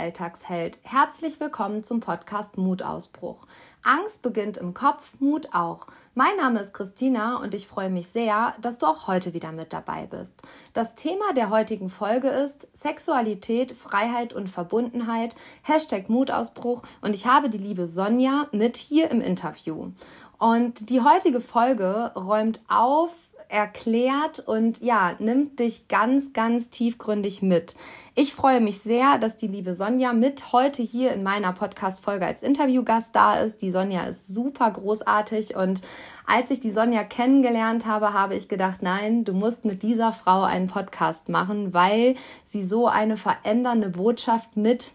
Alltagsheld. Herzlich willkommen zum Podcast Mutausbruch. Angst beginnt im Kopf, Mut auch. Mein Name ist Christina und ich freue mich sehr, dass du auch heute wieder mit dabei bist. Das Thema der heutigen Folge ist Sexualität, Freiheit und Verbundenheit, Hashtag Mutausbruch und ich habe die liebe Sonja mit hier im Interview. Und die heutige Folge räumt auf, erklärt und ja, nimmt dich ganz, ganz tiefgründig mit. Ich freue mich sehr, dass die liebe Sonja mit heute hier in meiner Podcast-Folge als Interviewgast da ist. Die Sonja ist super großartig und als ich die Sonja kennengelernt habe, habe ich gedacht, nein, du musst mit dieser Frau einen Podcast machen, weil sie so eine verändernde Botschaft mit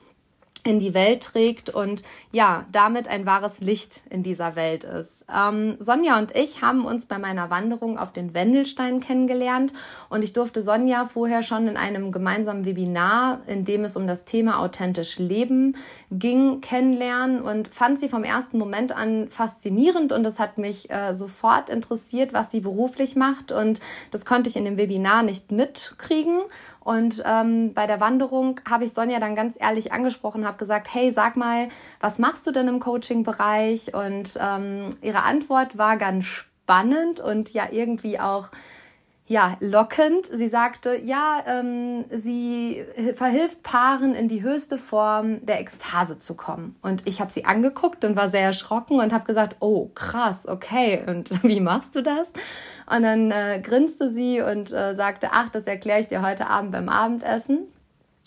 in die Welt trägt und ja, damit ein wahres Licht in dieser Welt ist. Ähm, Sonja und ich haben uns bei meiner Wanderung auf den Wendelstein kennengelernt und ich durfte Sonja vorher schon in einem gemeinsamen Webinar, in dem es um das Thema authentisch Leben ging, kennenlernen und fand sie vom ersten Moment an faszinierend und es hat mich äh, sofort interessiert, was sie beruflich macht und das konnte ich in dem Webinar nicht mitkriegen und ähm, bei der Wanderung habe ich Sonja dann ganz ehrlich angesprochen, habe gesagt, hey, sag mal, was machst du denn im Coaching-Bereich? Und ähm, ihre Antwort war ganz spannend und ja irgendwie auch ja, lockend. Sie sagte, ja, ähm, sie verhilft Paaren in die höchste Form der Ekstase zu kommen. Und ich habe sie angeguckt und war sehr erschrocken und habe gesagt, oh, krass, okay. Und wie machst du das? Und dann äh, grinste sie und äh, sagte, ach, das erkläre ich dir heute Abend beim Abendessen.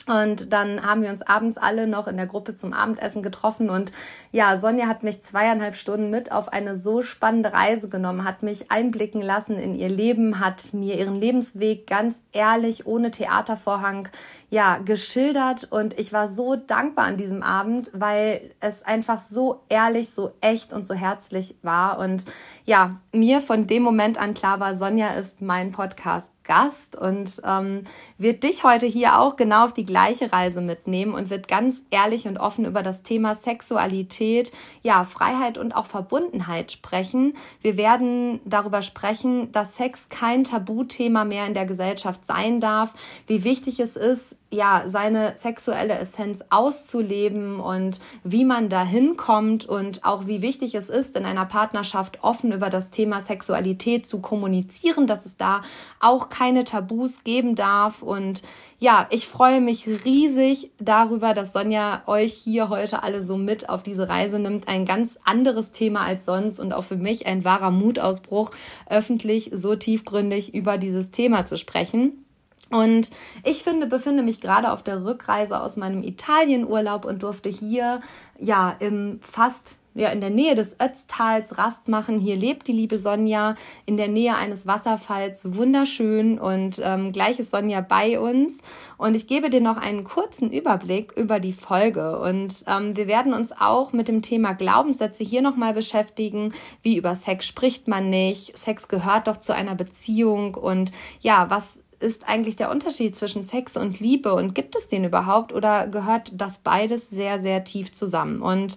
Und dann haben wir uns abends alle noch in der Gruppe zum Abendessen getroffen. Und ja, Sonja hat mich zweieinhalb Stunden mit auf eine so spannende Reise genommen, hat mich einblicken lassen in ihr Leben, hat mir ihren Lebensweg ganz ehrlich, ohne Theatervorhang, ja, geschildert. Und ich war so dankbar an diesem Abend, weil es einfach so ehrlich, so echt und so herzlich war. Und ja, mir von dem Moment an klar war, Sonja ist mein Podcast Gast und ähm, wird dich heute hier auch genau auf die gleiche Reise mitnehmen und wird ganz ehrlich und offen über das Thema Sexualität, ja, Freiheit und auch Verbundenheit sprechen. Wir werden darüber sprechen, dass Sex kein Tabuthema mehr in der Gesellschaft sein darf, wie wichtig es ist, ja, seine sexuelle Essenz auszuleben und wie man dahin kommt und auch wie wichtig es ist, in einer Partnerschaft offen über das Thema Sexualität zu kommunizieren, dass es da auch keine Tabus geben darf. Und ja, ich freue mich riesig darüber, dass Sonja euch hier heute alle so mit auf diese Reise nimmt. Ein ganz anderes Thema als sonst und auch für mich ein wahrer Mutausbruch, öffentlich so tiefgründig über dieses Thema zu sprechen. Und ich finde, befinde mich gerade auf der Rückreise aus meinem Italienurlaub und durfte hier ja im fast ja in der Nähe des Ötztals Rast machen. Hier lebt die liebe Sonja in der Nähe eines Wasserfalls, wunderschön und ähm, gleich ist Sonja bei uns. Und ich gebe dir noch einen kurzen Überblick über die Folge und ähm, wir werden uns auch mit dem Thema Glaubenssätze hier nochmal beschäftigen. Wie über Sex spricht man nicht? Sex gehört doch zu einer Beziehung und ja, was ist eigentlich der Unterschied zwischen Sex und Liebe und gibt es den überhaupt oder gehört das beides sehr, sehr tief zusammen? Und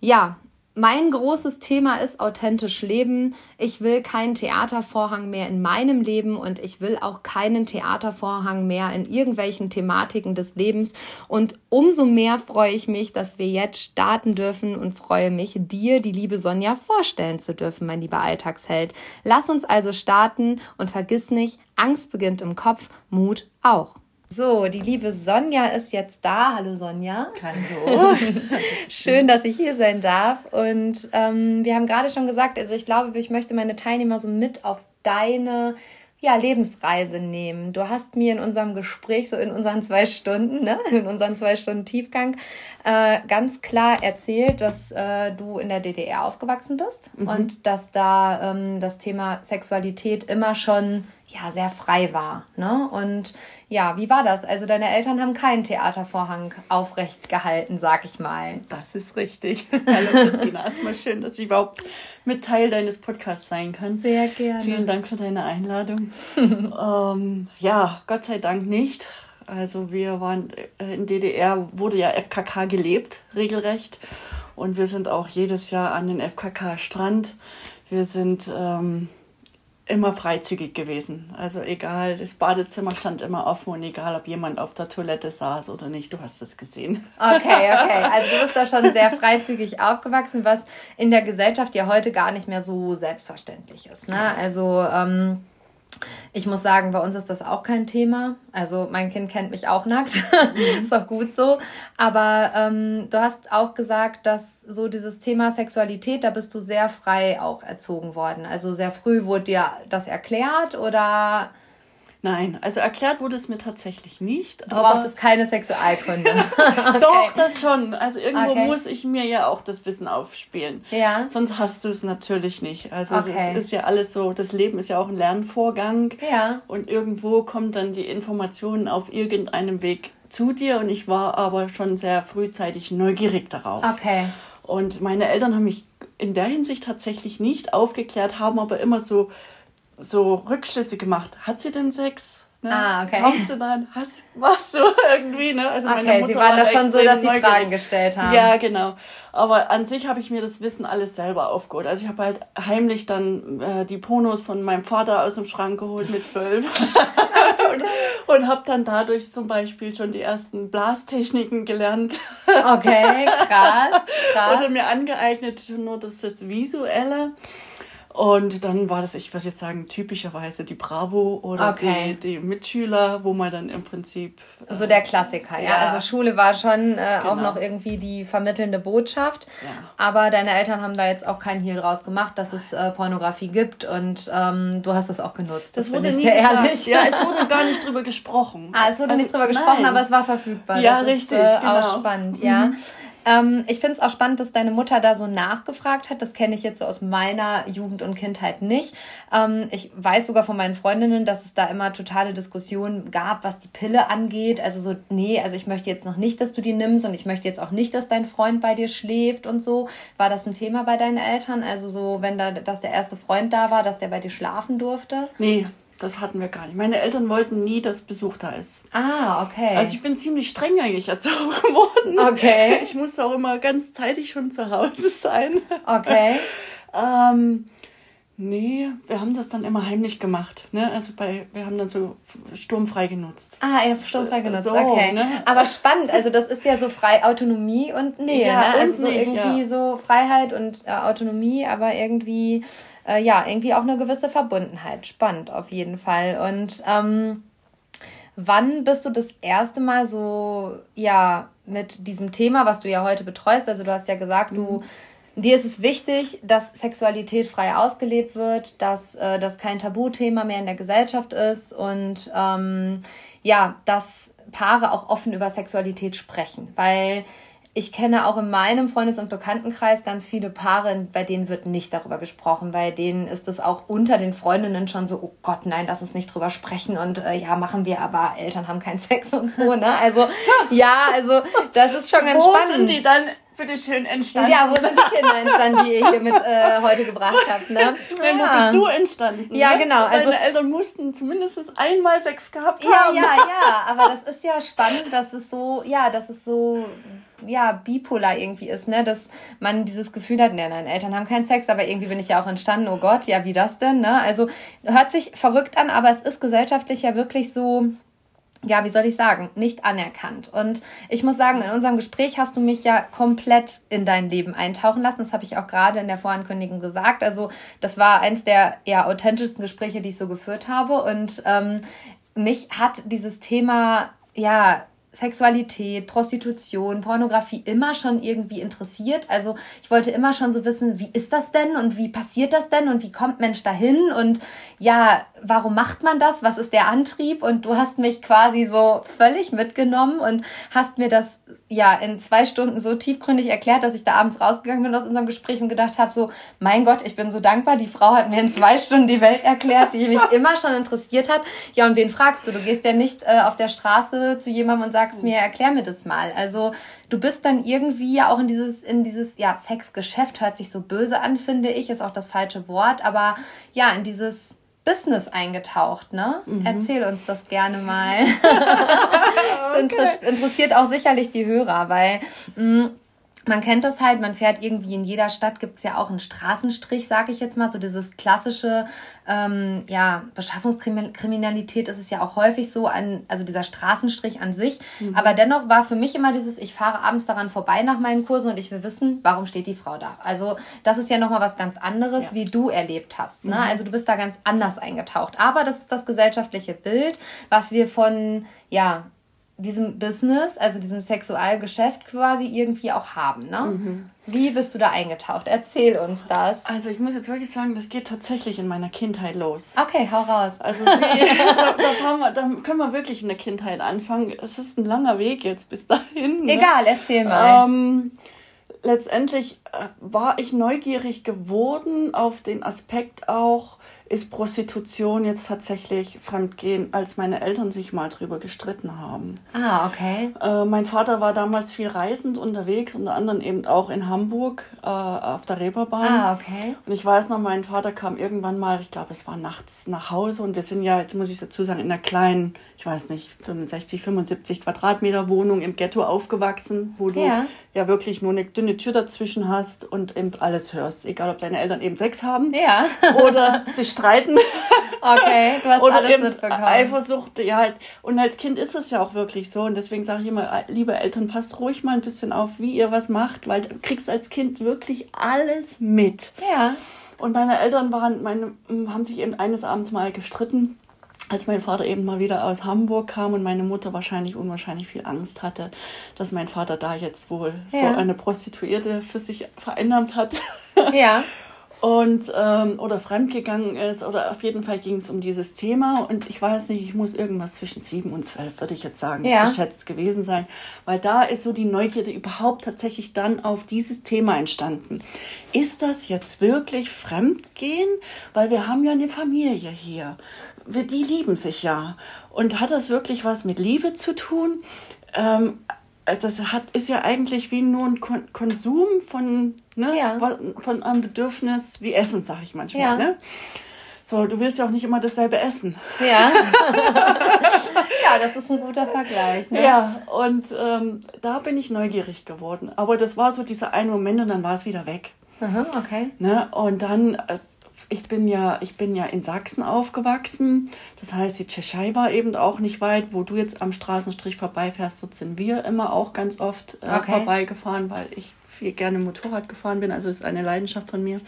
ja, mein großes Thema ist authentisch leben. Ich will keinen Theatervorhang mehr in meinem Leben und ich will auch keinen Theatervorhang mehr in irgendwelchen Thematiken des Lebens. Und umso mehr freue ich mich, dass wir jetzt starten dürfen und freue mich, dir die liebe Sonja vorstellen zu dürfen, mein lieber Alltagsheld. Lass uns also starten und vergiss nicht, Angst beginnt im Kopf, Mut auch. So, die liebe Sonja ist jetzt da. Hallo Sonja. Hallo. Schön, dass ich hier sein darf. Und ähm, wir haben gerade schon gesagt, also ich glaube, ich möchte meine Teilnehmer so mit auf deine ja, Lebensreise nehmen. Du hast mir in unserem Gespräch, so in unseren zwei Stunden, ne, in unseren zwei Stunden Tiefgang, äh, ganz klar erzählt, dass äh, du in der DDR aufgewachsen bist mhm. und dass da ähm, das Thema Sexualität immer schon ja sehr frei war. Ne? Und ja, wie war das? Also deine Eltern haben keinen Theatervorhang aufrecht gehalten, sag ich mal. Das ist richtig. Hallo Christina, erstmal schön, dass ich überhaupt mit Teil deines Podcasts sein kann. Sehr gerne. Vielen Dank für deine Einladung. ähm, ja, Gott sei Dank nicht. Also wir waren äh, in DDR, wurde ja FKK gelebt, regelrecht. Und wir sind auch jedes Jahr an den FKK-Strand. Wir sind... Ähm, immer freizügig gewesen. Also egal, das Badezimmer stand immer offen und egal, ob jemand auf der Toilette saß oder nicht, du hast es gesehen. Okay, okay. Also du bist da schon sehr freizügig aufgewachsen, was in der Gesellschaft ja heute gar nicht mehr so selbstverständlich ist. Ne? Also ähm, ich muss sagen, bei uns ist das auch kein Thema. Also mein Kind kennt mich auch nackt. Mhm. ist auch gut so. Aber ähm, du hast auch gesagt, dass so dieses Thema Sexualität, da bist du sehr frei auch erzogen worden. Also sehr früh wurde dir das erklärt oder Nein, also erklärt wurde es mir tatsächlich nicht. Du aber brauchst keine Sexualkunde. okay. Doch, das schon. Also irgendwo okay. muss ich mir ja auch das Wissen aufspielen. Ja. Sonst hast du es natürlich nicht. Also okay. das ist ja alles so, das Leben ist ja auch ein Lernvorgang. Ja. Und irgendwo kommt dann die Information auf irgendeinem Weg zu dir und ich war aber schon sehr frühzeitig neugierig darauf. Okay. Und meine Eltern haben mich in der Hinsicht tatsächlich nicht aufgeklärt, haben aber immer so so Rückschlüsse gemacht. Hat sie denn Sex? Ne? Ah, okay. Kommst du dann? Hast, machst du irgendwie, ne? Also okay, meine Mutter sie waren da schon so, dass sie neugierig. Fragen gestellt haben. Ja, genau. Aber an sich habe ich mir das Wissen alles selber aufgeholt. Also ich habe halt heimlich dann äh, die Ponos von meinem Vater aus dem Schrank geholt mit zwölf. und, und habe dann dadurch zum Beispiel schon die ersten Blastechniken gelernt. Okay, krass, krass. Oder mir angeeignet, nur das, das Visuelle. Und dann war das, ich würde jetzt sagen, typischerweise die Bravo oder okay. die, die, Mitschüler, wo man dann im Prinzip. Äh, so der Klassiker, ja. ja. Also Schule war schon äh, genau. auch noch irgendwie die vermittelnde Botschaft. Ja. Aber deine Eltern haben da jetzt auch keinen Hehl draus gemacht, dass es äh, Pornografie gibt und ähm, ähm, du hast das auch genutzt. Das, das wurde nie sehr ehrlich. Ja, es wurde gar nicht drüber gesprochen. Ah, es wurde also, nicht drüber gesprochen, nein. aber es war verfügbar. Ja, das richtig. Ist, äh, genau. Auch spannend, ja. Ähm, ich finde es auch spannend, dass deine Mutter da so nachgefragt hat. Das kenne ich jetzt so aus meiner Jugend und Kindheit nicht. Ähm, ich weiß sogar von meinen Freundinnen, dass es da immer totale Diskussionen gab, was die Pille angeht. Also so, nee, also ich möchte jetzt noch nicht, dass du die nimmst und ich möchte jetzt auch nicht, dass dein Freund bei dir schläft und so. War das ein Thema bei deinen Eltern? Also so, wenn da, dass der erste Freund da war, dass der bei dir schlafen durfte? Nee, das hatten wir gar nicht. Meine Eltern wollten nie, dass Besuch da ist. Ah, okay. Also ich bin ziemlich streng eigentlich erzogen worden. Okay. Ich musste auch immer ganz zeitig schon zu Hause sein. Okay. ähm, nee, wir haben das dann immer heimlich gemacht. Ne? Also bei, wir haben dann so sturmfrei genutzt. Ah, ja, sturmfrei genutzt, so, okay. Ne? Aber spannend, also das ist ja so frei Autonomie und Nähe. Ja, ne? Also so nicht, irgendwie ja. so Freiheit und äh, Autonomie, aber irgendwie äh, ja, irgendwie auch eine gewisse Verbundenheit. Spannend auf jeden Fall. Und ähm, wann bist du das erste Mal so, ja, mit diesem Thema, was du ja heute betreust? Also du hast ja gesagt, mhm. du dir ist es wichtig, dass Sexualität frei ausgelebt wird, dass äh, das kein Tabuthema mehr in der Gesellschaft ist und ähm, ja, dass Paare auch offen über Sexualität sprechen, weil ich kenne auch in meinem Freundes- und Bekanntenkreis ganz viele Paare, bei denen wird nicht darüber gesprochen. Bei denen ist es auch unter den Freundinnen schon so, oh Gott, nein, lass uns nicht drüber sprechen und äh, ja, machen wir, aber Eltern haben keinen Sex und so, ne? Also, ja, also, das ist schon ganz Wo spannend. sind die dann bitte schön entstanden? Ja, wo sind die Kinder entstanden, die ihr hier mit äh, heute gebracht habt, ne? Ja. Wo bist du entstanden? Ja, ne? genau. Also, Deine Eltern mussten zumindest einmal Sex gehabt haben. Ja, ja, ja, aber das ist ja spannend, dass es so, ja, dass es so ja, bipolar irgendwie ist, ne? Dass man dieses Gefühl hat, ne, nein, Eltern haben keinen Sex, aber irgendwie bin ich ja auch entstanden, oh Gott, ja, wie das denn, ne? Also hört sich verrückt an, aber es ist gesellschaftlich ja wirklich so, ja, wie soll ich sagen, nicht anerkannt. Und ich muss sagen, in unserem Gespräch hast du mich ja komplett in dein Leben eintauchen lassen. Das habe ich auch gerade in der Vorankündigung gesagt. Also das war eins der ja, authentischsten Gespräche, die ich so geführt habe. Und ähm, mich hat dieses Thema ja Sexualität, Prostitution, Pornografie immer schon irgendwie interessiert. Also ich wollte immer schon so wissen, wie ist das denn und wie passiert das denn und wie kommt Mensch dahin und ja, warum macht man das? Was ist der Antrieb? Und du hast mich quasi so völlig mitgenommen und hast mir das ja in zwei Stunden so tiefgründig erklärt, dass ich da abends rausgegangen bin aus unserem Gespräch und gedacht habe, so, mein Gott, ich bin so dankbar, die Frau hat mir in zwei Stunden die Welt erklärt, die mich immer schon interessiert hat. Ja, und wen fragst du? Du gehst ja nicht äh, auf der Straße zu jemandem und sagst mir, erklär mir das mal. Also du bist dann irgendwie ja auch in dieses, in dieses, ja, Sexgeschäft, hört sich so böse an, finde ich, ist auch das falsche Wort, aber ja, in dieses Business eingetaucht, ne? Mhm. Erzähl uns das gerne mal. das okay. interessiert auch sicherlich die Hörer, weil mh, mm, man kennt das halt, man fährt irgendwie in jeder Stadt, gibt es ja auch einen Straßenstrich, sage ich jetzt mal, so dieses klassische, ähm, ja, Beschaffungskriminalität ist es ja auch häufig so, an, also dieser Straßenstrich an sich. Mhm. Aber dennoch war für mich immer dieses, ich fahre abends daran vorbei nach meinen Kursen und ich will wissen, warum steht die Frau da. Also das ist ja nochmal was ganz anderes, ja. wie du erlebt hast. Ne? Mhm. Also du bist da ganz anders eingetaucht. Aber das ist das gesellschaftliche Bild, was wir von, ja, diesem Business, also diesem Sexualgeschäft quasi irgendwie auch haben. Ne? Mhm. Wie bist du da eingetaucht? Erzähl uns das. Also ich muss jetzt wirklich sagen, das geht tatsächlich in meiner Kindheit los. Okay, hau raus. Also da, da, wir, da, können wir wirklich in der Kindheit anfangen. Es ist ein langer Weg jetzt bis dahin. Ne? Egal, erzähl mal. Ähm, letztendlich äh, war ich neugierig geworden auf den Aspekt auch, ist Prostitution jetzt tatsächlich Fremdgehen, als meine Eltern sich mal drüber gestritten haben. Ah, okay. Äh, mein Vater war damals viel reisend unterwegs, unter anderem eben auch in Hamburg äh, auf der Reeperbahn. Ah, okay. Und ich weiß noch, mein Vater kam irgendwann mal, ich glaube, es war nachts nach Hause und wir sind ja, jetzt muss ich dazu sagen, in einer kleinen, ich weiß nicht, 65, 75 Quadratmeter Wohnung im Ghetto aufgewachsen, wo du ja, ja wirklich nur eine dünne Tür dazwischen hast und eben alles hörst. Egal, ob deine Eltern eben Sex haben ja. oder sich streiten. Okay, du hast Oder alles eben mitbekommen. Eifersucht, ja halt. Und als Kind ist es ja auch wirklich so. Und deswegen sage ich immer, liebe Eltern, passt ruhig mal ein bisschen auf, wie ihr was macht, weil du kriegst als Kind wirklich alles mit. Ja. Und meine Eltern waren, meine, haben sich eben eines Abends mal gestritten als mein Vater eben mal wieder aus Hamburg kam und meine Mutter wahrscheinlich unwahrscheinlich viel Angst hatte, dass mein Vater da jetzt wohl ja. so eine Prostituierte für sich verändert hat. Ja. und ähm, oder fremdgegangen ist oder auf jeden Fall ging es um dieses Thema und ich weiß nicht, ich muss irgendwas zwischen sieben und zwölf würde ich jetzt sagen, ja. geschätzt gewesen sein, weil da ist so die Neugierde überhaupt tatsächlich dann auf dieses Thema entstanden. Ist das jetzt wirklich Fremdgehen? Weil wir haben ja eine Familie hier, die lieben sich ja und hat das wirklich was mit Liebe zu tun? Ähm, das hat, ist ja eigentlich wie nur ein Kon Konsum von, ne, ja. von einem Bedürfnis wie Essen, sage ich manchmal. Ja. Ne? So, du willst ja auch nicht immer dasselbe essen. Ja. ja, das ist ein guter Vergleich. Ne? Ja, und ähm, da bin ich neugierig geworden. Aber das war so dieser eine Moment und dann war es wieder weg. Aha, okay. Ne? Und dann, ich bin ja, ich bin ja in Sachsen aufgewachsen. Das heißt, die Tschechei war eben auch nicht weit. Wo du jetzt am Straßenstrich vorbeifährst, dort sind wir immer auch ganz oft äh, okay. vorbeigefahren, weil ich viel gerne Motorrad gefahren bin. Also ist eine Leidenschaft von mir.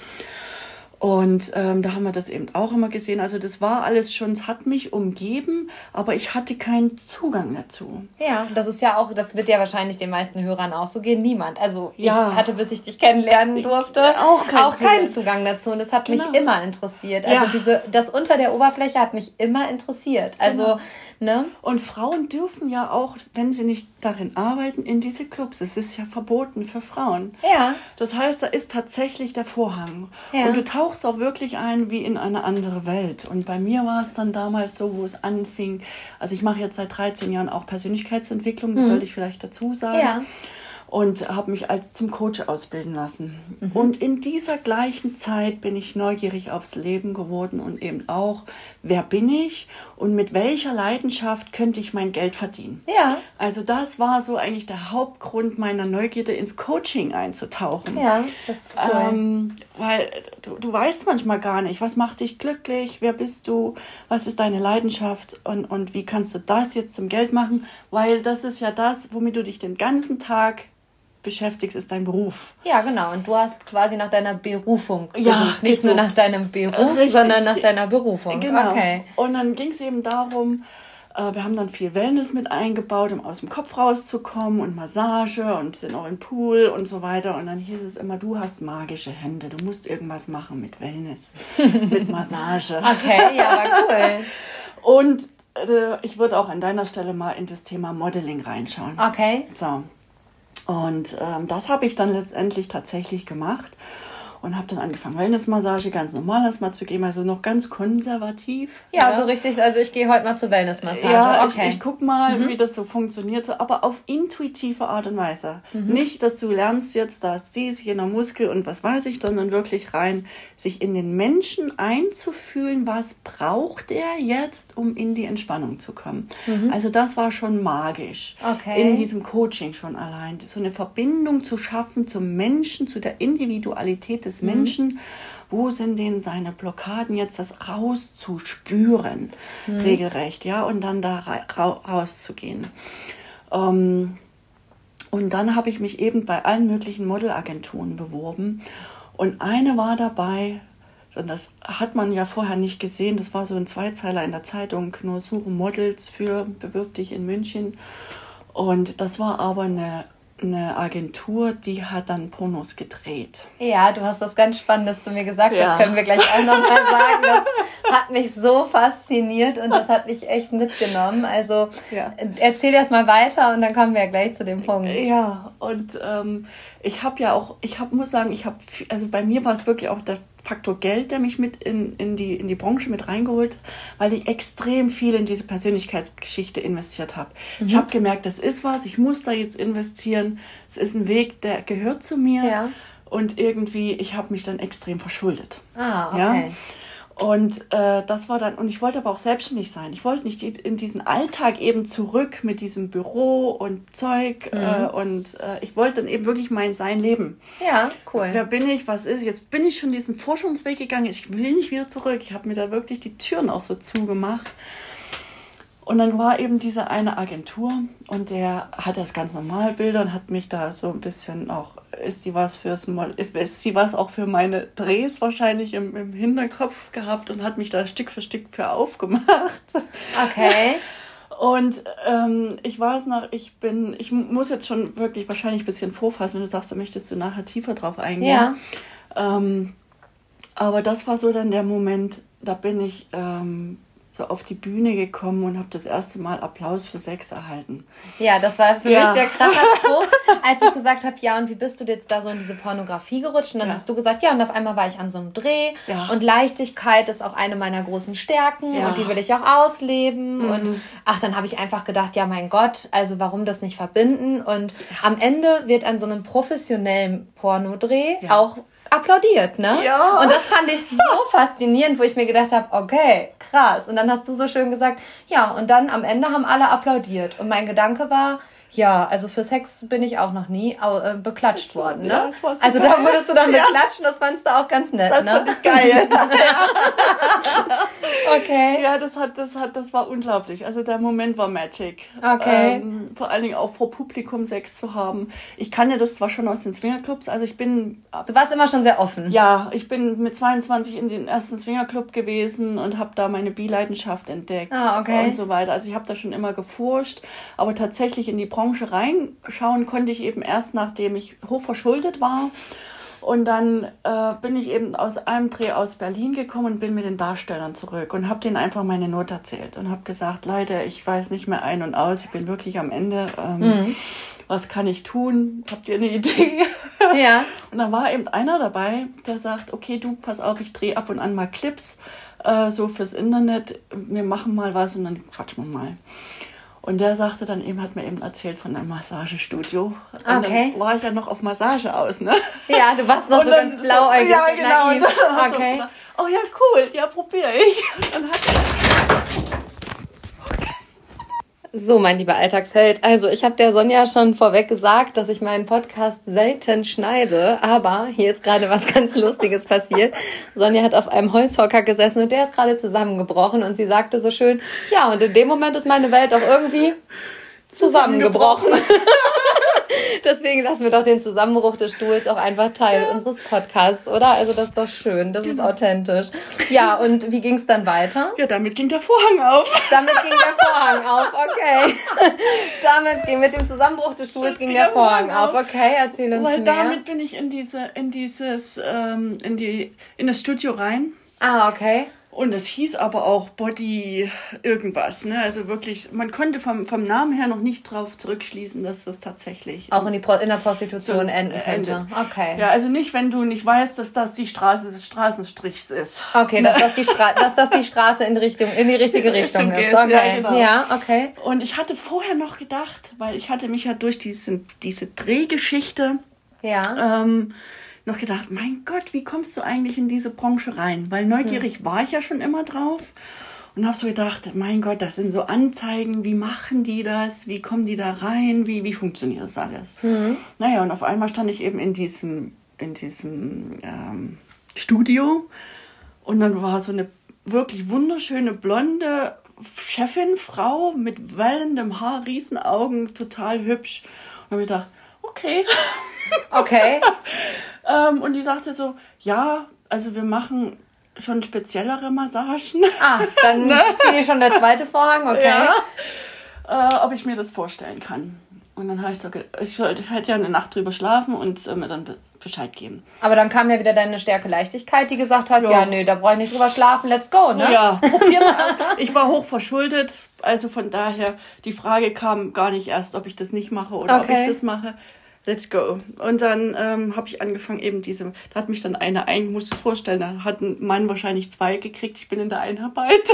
Und ähm, da haben wir das eben auch immer gesehen. Also das war alles schon, es hat mich umgeben, aber ich hatte keinen Zugang dazu. Ja, das ist ja auch, das wird ja wahrscheinlich den meisten Hörern auch so gehen. Niemand. Also ja. ich hatte, bis ich dich kennenlernen durfte, auch, kein auch keinen Zugang dazu. Und das hat genau. mich immer interessiert. Also ja. diese, das unter der Oberfläche hat mich immer interessiert. Also genau. Ne? Und Frauen dürfen ja auch, wenn sie nicht darin arbeiten, in diese Clubs. Es ist ja verboten für Frauen. Ja. Das heißt, da ist tatsächlich der Vorhang. Ja. Und du tauchst auch wirklich ein wie in eine andere Welt. Und bei mir war es dann damals so, wo es anfing. Also ich mache jetzt seit 13 Jahren auch Persönlichkeitsentwicklung, das mhm. sollte ich vielleicht dazu sagen. Ja und habe mich als zum Coach ausbilden lassen. Mhm. Und in dieser gleichen Zeit bin ich neugierig aufs Leben geworden und eben auch, wer bin ich und mit welcher Leidenschaft könnte ich mein Geld verdienen. Ja. Also das war so eigentlich der Hauptgrund meiner Neugierde ins Coaching einzutauchen. Ja, das ist cool. Ähm, weil du, du weißt manchmal gar nicht, was macht dich glücklich, wer bist du, was ist deine Leidenschaft und, und wie kannst du das jetzt zum Geld machen, weil das ist ja das, womit du dich den ganzen Tag beschäftigst, ist dein Beruf. Ja, genau. Und du hast quasi nach deiner Berufung ja, gesucht. Nicht gesucht. nur nach deinem Beruf, Richtig. sondern nach deiner Berufung. Genau. Okay. Und dann ging es eben darum, äh, wir haben dann viel Wellness mit eingebaut, um aus dem Kopf rauszukommen und Massage und sind auch im Pool und so weiter. Und dann hieß es immer, du hast magische Hände, du musst irgendwas machen mit Wellness, mit Massage. Okay, ja, war cool. Und äh, ich würde auch an deiner Stelle mal in das Thema Modeling reinschauen. Okay. So, und ähm, das habe ich dann letztendlich tatsächlich gemacht. Und habe dann angefangen, Wellnessmassage ganz normal erstmal zu geben, also noch ganz konservativ. Ja, ja. so richtig, also ich gehe heute mal zur Wellnessmassage. Ja, okay. ich, ich guck mal, mhm. wie das so funktioniert, aber auf intuitive Art und Weise. Mhm. Nicht, dass du lernst jetzt, da ist dies, jener Muskel und was weiß ich, sondern wirklich rein, sich in den Menschen einzufühlen, was braucht er jetzt, um in die Entspannung zu kommen. Mhm. Also das war schon magisch. Okay. In diesem Coaching schon allein. So eine Verbindung zu schaffen zum Menschen, zu der Individualität des des Menschen, mhm. wo sind denn seine Blockaden jetzt, das rauszuspüren, mhm. regelrecht, ja, und dann da ra rauszugehen. Ähm, und dann habe ich mich eben bei allen möglichen Modelagenturen beworben und eine war dabei, und das hat man ja vorher nicht gesehen, das war so ein Zweizeiler in der Zeitung, nur suchen Models für bewirb dich in München. Und das war aber eine eine Agentur, die hat dann Pornos gedreht. Ja, du hast was ganz Spannendes zu mir gesagt. Ja. Das können wir gleich auch nochmal sagen. Das hat mich so fasziniert und das hat mich echt mitgenommen. Also ja. erzähl erst mal weiter und dann kommen wir gleich zu dem Punkt. Ja, und ähm, ich habe ja auch, ich hab, muss sagen, ich habe, also bei mir war es wirklich auch der Faktor Geld, der mich mit in, in, die, in die Branche mit reingeholt, weil ich extrem viel in diese Persönlichkeitsgeschichte investiert habe. Mhm. Ich habe gemerkt, das ist was, ich muss da jetzt investieren. Es ist ein Weg, der gehört zu mir. Ja. Und irgendwie, ich habe mich dann extrem verschuldet. Ah, okay. Ja? Und äh, das war dann, und ich wollte aber auch selbstständig sein. Ich wollte nicht in diesen Alltag eben zurück mit diesem Büro und Zeug. Äh, mhm. Äh, und äh, ich wollte dann eben wirklich mein Sein leben. Ja, cool. Wer bin ich? Was ist? Jetzt bin ich schon diesen Forschungsweg gegangen. Ich will nicht wieder zurück. Ich habe mir da wirklich die Türen auch so zugemacht. Und dann war eben diese eine Agentur und der hat das ganz normal Bilder und hat mich da so ein bisschen auch, ist sie was fürs ist, ist sie was auch für meine Drehs wahrscheinlich im, im Hinterkopf gehabt und hat mich da Stück für Stück für aufgemacht. Okay. Und ähm, ich weiß noch, ich bin, ich muss jetzt schon wirklich wahrscheinlich ein bisschen vorfassen, wenn du sagst, da möchtest du nachher tiefer drauf eingehen. Ja. Ähm, aber das war so dann der Moment, da bin ich ähm, so auf die Bühne gekommen und habe das erste Mal Applaus für Sex erhalten. Ja, das war für ja. mich der krasse Spruch, als ich gesagt habe, ja, und wie bist du jetzt da so in diese Pornografie gerutscht? Und dann ja. hast du gesagt, ja, und auf einmal war ich an so einem Dreh ja. und Leichtigkeit ist auch eine meiner großen Stärken und die will ich auch ausleben. Mhm. Und ach, dann habe ich einfach gedacht, ja, mein Gott, also warum das nicht verbinden? Und am Ende wird an so einem professionellen Pornodreh auch applaudiert, ne? Ja. Und das fand ich so faszinierend, wo ich mir gedacht habe, okay, krass. Und dann hast du so schön gesagt, ja, und dann am Ende haben alle applaudiert. Und mein Gedanke war, ja, also für Sex bin ich auch noch nie äh, beklatscht worden, ne? Ja, das war also da wurdest du dann ja. beklatschen, das fandst du auch ganz nett, das ne? Fand ich geil. okay. Ja, das hat, das hat, das war unglaublich. Also der Moment war Magic. Okay. Ähm, vor allen Dingen auch vor Publikum Sex zu haben. Ich kann ja das zwar schon aus den Swingerclubs, also ich bin. Du warst immer schon sehr offen. Ja, ich bin mit 22 in den ersten Swingerclub gewesen und habe da meine Bi-Leidenschaft entdeckt ah, okay. und so weiter. Also ich habe da schon immer geforscht, aber tatsächlich in die Branche Branche reinschauen konnte ich eben erst, nachdem ich hochverschuldet war. Und dann äh, bin ich eben aus einem Dreh aus Berlin gekommen und bin mit den Darstellern zurück und habe denen einfach meine Not erzählt und habe gesagt, Leute, ich weiß nicht mehr ein und aus, ich bin wirklich am Ende. Ähm, mhm. Was kann ich tun? Habt ihr eine Idee? Ja. und dann war eben einer dabei, der sagt, okay, du, pass auf, ich drehe ab und an mal Clips äh, so fürs Internet. Wir machen mal was und dann quatschen wir mal. Und der sagte dann eben, hat mir eben erzählt von einem Massagestudio. Okay. Und dann war ich ja noch auf Massage aus, ne? Ja, du warst noch und so ganz blauäugig. Ja, genau. Okay. So, oh ja, cool, ja, probiere ich. Und dann hat so, mein lieber Alltagsheld. Also, ich habe der Sonja schon vorweg gesagt, dass ich meinen Podcast selten schneide, aber hier ist gerade was ganz Lustiges passiert. Sonja hat auf einem Holzhocker gesessen und der ist gerade zusammengebrochen und sie sagte so schön, ja, und in dem Moment ist meine Welt auch irgendwie zusammengebrochen. Deswegen lassen wir doch den Zusammenbruch des Stuhls auch einfach Teil unseres Podcasts, oder? Also das ist doch schön, das genau. ist authentisch. Ja, und wie ging es dann weiter? Ja, damit ging der Vorhang auf. Damit ging der Vorhang auf, okay. damit ging, mit dem Zusammenbruch des Stuhls ging, ging der, der Vorhang, Vorhang auf. Okay, erzähl uns Weil mehr. damit bin ich in diese, in dieses, ähm, in die, in das Studio rein. Ah, okay. Und es hieß aber auch Body irgendwas. Ne? Also wirklich, man konnte vom, vom Namen her noch nicht drauf zurückschließen, dass das tatsächlich. Auch in, die Pro in der Prostitution so enden könnte. Ende. Okay. Ja, also nicht, wenn du nicht weißt, dass das die Straße des Straßenstrichs ist. Okay, dass das die, Stra dass das die Straße in, Richtung, in die richtige Richtung, Richtung ist. Okay. Ja, genau. ja, okay. Und ich hatte vorher noch gedacht, weil ich hatte mich ja durch diese, diese Drehgeschichte. Ja. Ähm, noch gedacht, mein Gott, wie kommst du eigentlich in diese Branche rein? Weil neugierig war ich ja schon immer drauf und habe so gedacht, mein Gott, das sind so Anzeigen, wie machen die das? Wie kommen die da rein? Wie, wie funktioniert das alles? Mhm. Naja, und auf einmal stand ich eben in diesem, in diesem ähm, Studio und dann war so eine wirklich wunderschöne blonde Chefin, Frau mit wellendem Haar, Riesenaugen, total hübsch. Und habe ich gedacht, okay. Okay. ähm, und die sagte so, ja, also wir machen schon speziellere Massagen. Ah, dann ne? fiel schon der zweite Vorhang, okay. Ja. Äh, ob ich mir das vorstellen kann. Und dann habe ich so, ich hätte ja eine Nacht drüber schlafen und äh, mir dann Bescheid geben. Aber dann kam ja wieder deine Stärke Leichtigkeit, die gesagt hat, ja, ja nö, da brauche ich nicht drüber schlafen, let's go, ne? Ja, probier mal. ich war hoch verschuldet, also von daher, die Frage kam gar nicht erst, ob ich das nicht mache oder okay. ob ich das mache let's go. Und dann ähm, habe ich angefangen, eben diese, da hat mich dann eine ein, musst du vorstellen, da hat ein Mann wahrscheinlich zwei gekriegt, ich bin in der Einarbeit.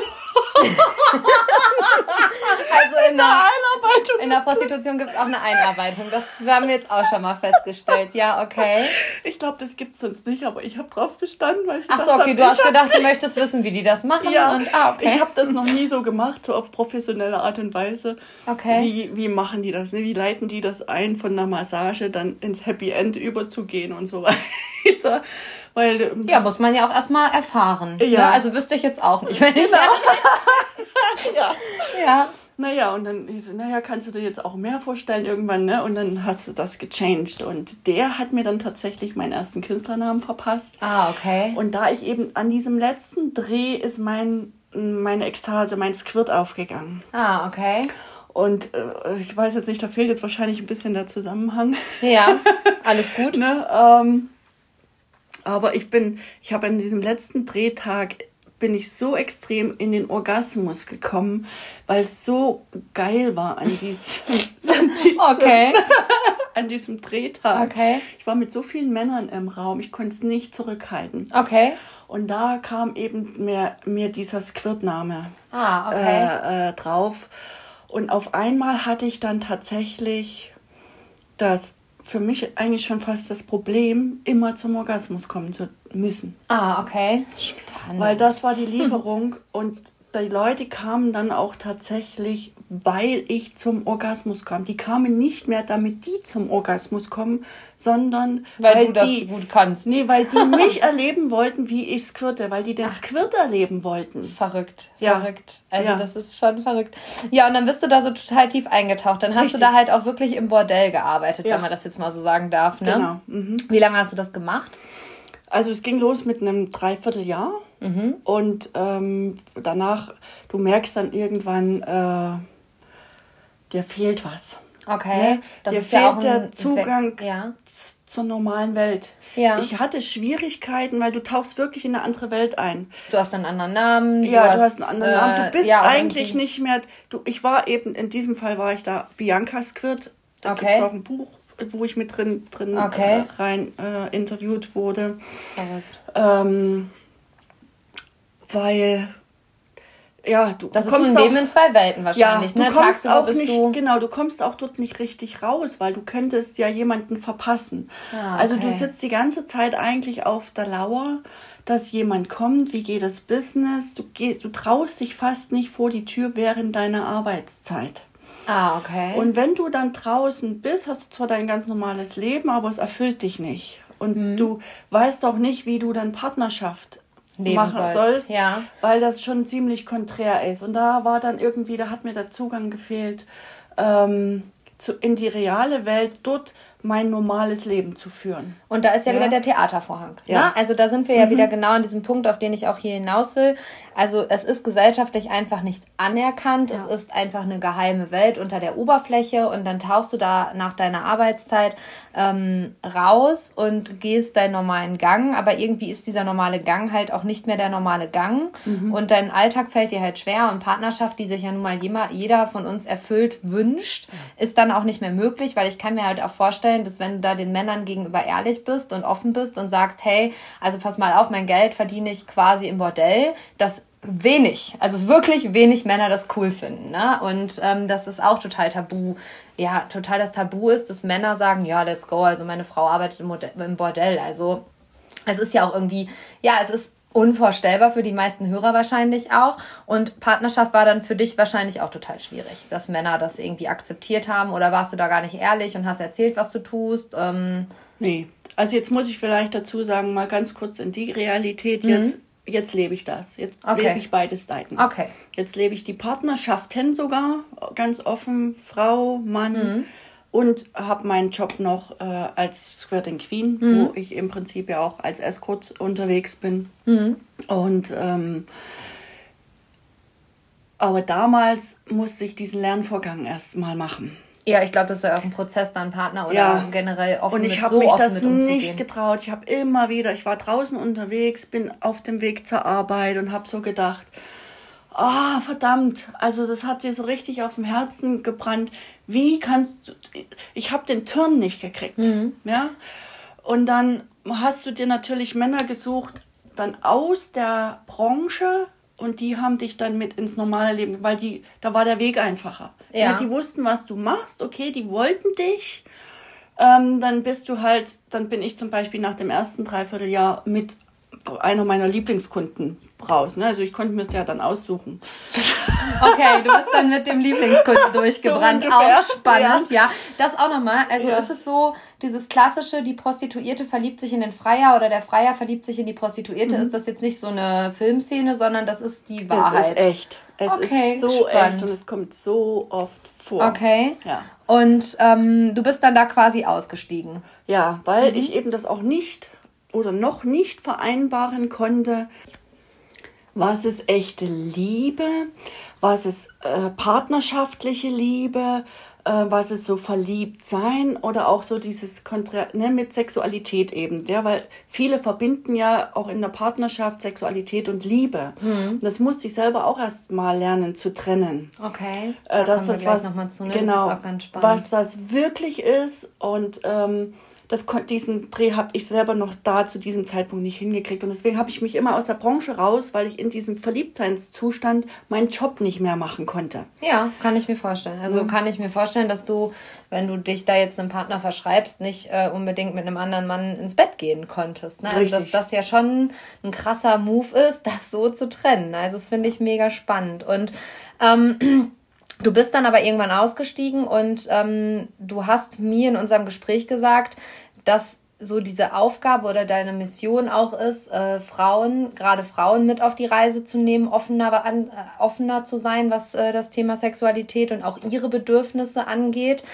also in der, Einarbeitung. in der Prostitution gibt es auch eine Einarbeitung. Das haben wir jetzt auch schon mal festgestellt. Ja, okay. Ich glaube, das gibt es sonst nicht, aber ich habe drauf bestanden. Weil ich Ach so, okay, du hast gedacht, du möchtest wissen, wie die das machen. Ja, und, ah, okay. ich habe das noch nie so gemacht, so auf professionelle Art und Weise. Okay. Wie, wie machen die das? Ne? Wie leiten die das ein von einer Massage dann ins Happy End überzugehen und so weiter? Weil, ähm, ja, muss man ja auch erstmal erfahren. Ja. Ne? Also wüsste ich jetzt auch nicht, wenn ich. Genau. ja. ja. Naja, und dann hieß es, naja, kannst du dir jetzt auch mehr vorstellen irgendwann, ne? Und dann hast du das gechanged. Und der hat mir dann tatsächlich meinen ersten Künstlernamen verpasst. Ah, okay. Und da ich eben an diesem letzten Dreh ist mein, meine Ekstase, mein Squirt aufgegangen. Ah, okay. Und äh, ich weiß jetzt nicht, da fehlt jetzt wahrscheinlich ein bisschen der Zusammenhang. Ja, alles gut. ne? Ähm, aber ich bin, ich habe an diesem letzten Drehtag bin ich so extrem in den Orgasmus gekommen, weil es so geil war an diesem, an diesem, okay. an diesem Drehtag. Okay. Ich war mit so vielen Männern im Raum, ich konnte es nicht zurückhalten. Okay. Und da kam eben mir, mir dieser Squirtname ah, okay. äh, äh, drauf. Und auf einmal hatte ich dann tatsächlich das für mich eigentlich schon fast das Problem, immer zum Orgasmus kommen zu müssen. Ah, okay. Spannend. Weil das war die Lieferung und die Leute kamen dann auch tatsächlich, weil ich zum Orgasmus kam. Die kamen nicht mehr, damit die zum Orgasmus kommen, sondern weil, weil du das die, gut kannst. Nee, weil die mich erleben wollten, wie ich squirte, weil die den Ach. Squirt erleben wollten. Verrückt, ja. verrückt. Also ja. das ist schon verrückt. Ja, und dann bist du da so total tief eingetaucht. Dann hast Richtig. du da halt auch wirklich im Bordell gearbeitet, ja. wenn man das jetzt mal so sagen darf. Ne? Genau. Mhm. Wie lange hast du das gemacht? Also es ging los mit einem Dreivierteljahr mhm. und ähm, danach, du merkst dann irgendwann, äh, dir fehlt was. Okay. Ne? Das dir ist fehlt ja auch der Zugang ja. zur normalen Welt. Ja. Ich hatte Schwierigkeiten, weil du tauchst wirklich in eine andere Welt ein. Du hast einen anderen Namen. Du ja, hast, du hast einen anderen äh, Namen. Du äh, bist ja, eigentlich nicht mehr. Du, ich war eben, in diesem Fall war ich da Bianca Squirt. Da okay. gibt es auch ein Buch wo ich mit drin, drin okay. äh, rein äh, interviewt wurde. Ähm, weil ja, du das ist so ein Leben in zwei Welten wahrscheinlich. Ja, du ne? kommst Tagsüber auch nicht, du genau, du kommst auch dort nicht richtig raus, weil du könntest ja jemanden verpassen. Ah, okay. Also du sitzt die ganze Zeit eigentlich auf der Lauer, dass jemand kommt. Wie geht das Business? Du gehst, du traust dich fast nicht vor die Tür während deiner Arbeitszeit. Ah, okay. Und wenn du dann draußen bist, hast du zwar dein ganz normales Leben, aber es erfüllt dich nicht. Und hm. du weißt auch nicht, wie du dann Partnerschaft Leben machen sollst, sollst ja. weil das schon ziemlich konträr ist. Und da war dann irgendwie, da hat mir der Zugang gefehlt ähm, zu, in die reale Welt. Dort mein normales Leben zu führen. Und da ist ja, ja. wieder der Theatervorhang. Ja. Ne? Also da sind wir ja mhm. wieder genau an diesem Punkt, auf den ich auch hier hinaus will. Also es ist gesellschaftlich einfach nicht anerkannt. Ja. Es ist einfach eine geheime Welt unter der Oberfläche und dann tauchst du da nach deiner Arbeitszeit ähm, raus und gehst deinen normalen Gang. Aber irgendwie ist dieser normale Gang halt auch nicht mehr der normale Gang. Mhm. Und dein Alltag fällt dir halt schwer und Partnerschaft, die sich ja nun mal jeder von uns erfüllt wünscht, ist dann auch nicht mehr möglich, weil ich kann mir halt auch vorstellen, dass wenn du da den Männern gegenüber ehrlich bist und offen bist und sagst, hey, also pass mal auf, mein Geld verdiene ich quasi im Bordell, dass wenig, also wirklich wenig Männer das cool finden. Ne? Und ähm, dass das auch total tabu, ja, total das Tabu ist, dass Männer sagen, ja, let's go, also meine Frau arbeitet im, im Bordell. Also es ist ja auch irgendwie, ja, es ist unvorstellbar für die meisten Hörer wahrscheinlich auch. Und Partnerschaft war dann für dich wahrscheinlich auch total schwierig, dass Männer das irgendwie akzeptiert haben oder warst du da gar nicht ehrlich und hast erzählt, was du tust? Ähm nee, also jetzt muss ich vielleicht dazu sagen, mal ganz kurz in die Realität mhm. jetzt jetzt lebe ich das. Jetzt okay. lebe ich beides Seiten. Okay. Jetzt lebe ich die Partnerschaften sogar, ganz offen, Frau, Mann. Mhm. Und habe meinen Job noch äh, als Squirting Queen, mhm. wo ich im Prinzip ja auch als Escort unterwegs bin. Mhm. Und ähm, aber damals musste ich diesen Lernvorgang erst mal machen. Ja, ich glaube, das ist ja auch ein Prozess, dann Partner oder ja. generell offen Und ich habe so mich das nicht getraut. Ich habe immer wieder, ich war draußen unterwegs, bin auf dem Weg zur Arbeit und habe so gedacht, ah, oh, verdammt, also das hat dir so richtig auf dem Herzen gebrannt. Wie kannst du, ich habe den Turn nicht gekriegt, mhm. ja. Und dann hast du dir natürlich Männer gesucht, dann aus der Branche und die haben dich dann mit ins normale Leben, weil die, da war der Weg einfacher. Ja. ja die wussten, was du machst, okay, die wollten dich. Ähm, dann bist du halt, dann bin ich zum Beispiel nach dem ersten Dreivierteljahr mit einer meiner Lieblingskunden raus. Ne? Also ich konnte mir es ja dann aussuchen. Okay, du bist dann mit dem Lieblingskunden durchgebrannt. So auch spannend, ja. ja. Das auch nochmal. Also ja. ist es so, dieses klassische, die Prostituierte verliebt sich in den Freier oder der Freier verliebt sich in die Prostituierte, mhm. ist das jetzt nicht so eine Filmszene, sondern das ist die Wahrheit. Es ist echt. Es okay, ist so spannend. echt und es kommt so oft vor. Okay. Ja. Und ähm, du bist dann da quasi ausgestiegen. Ja, weil mhm. ich eben das auch nicht oder noch nicht vereinbaren konnte, was ist echte Liebe, was ist äh, partnerschaftliche Liebe, äh, was ist so verliebt sein oder auch so dieses Kontra ne, mit Sexualität eben, ja, weil viele verbinden ja auch in der Partnerschaft Sexualität und Liebe. Mhm. Das musste ich selber auch erst mal lernen zu trennen. Okay. Äh, da kommen wir gleich nochmal zu, ne? Genau, das ist auch ganz spannend. was das wirklich ist und ähm, das, diesen Dreh habe ich selber noch da zu diesem Zeitpunkt nicht hingekriegt. Und deswegen habe ich mich immer aus der Branche raus, weil ich in diesem Verliebtseinszustand meinen Job nicht mehr machen konnte. Ja, kann ich mir vorstellen. Also mhm. kann ich mir vorstellen, dass du, wenn du dich da jetzt einem Partner verschreibst, nicht äh, unbedingt mit einem anderen Mann ins Bett gehen konntest. Ne? Also dass das ja schon ein krasser Move ist, das so zu trennen. Also das finde ich mega spannend. Und ähm, Du bist dann aber irgendwann ausgestiegen und ähm, du hast mir in unserem Gespräch gesagt, dass so diese Aufgabe oder deine Mission auch ist, äh, Frauen, gerade Frauen mit auf die Reise zu nehmen, offener, an, äh, offener zu sein, was äh, das Thema Sexualität und auch ihre Bedürfnisse angeht,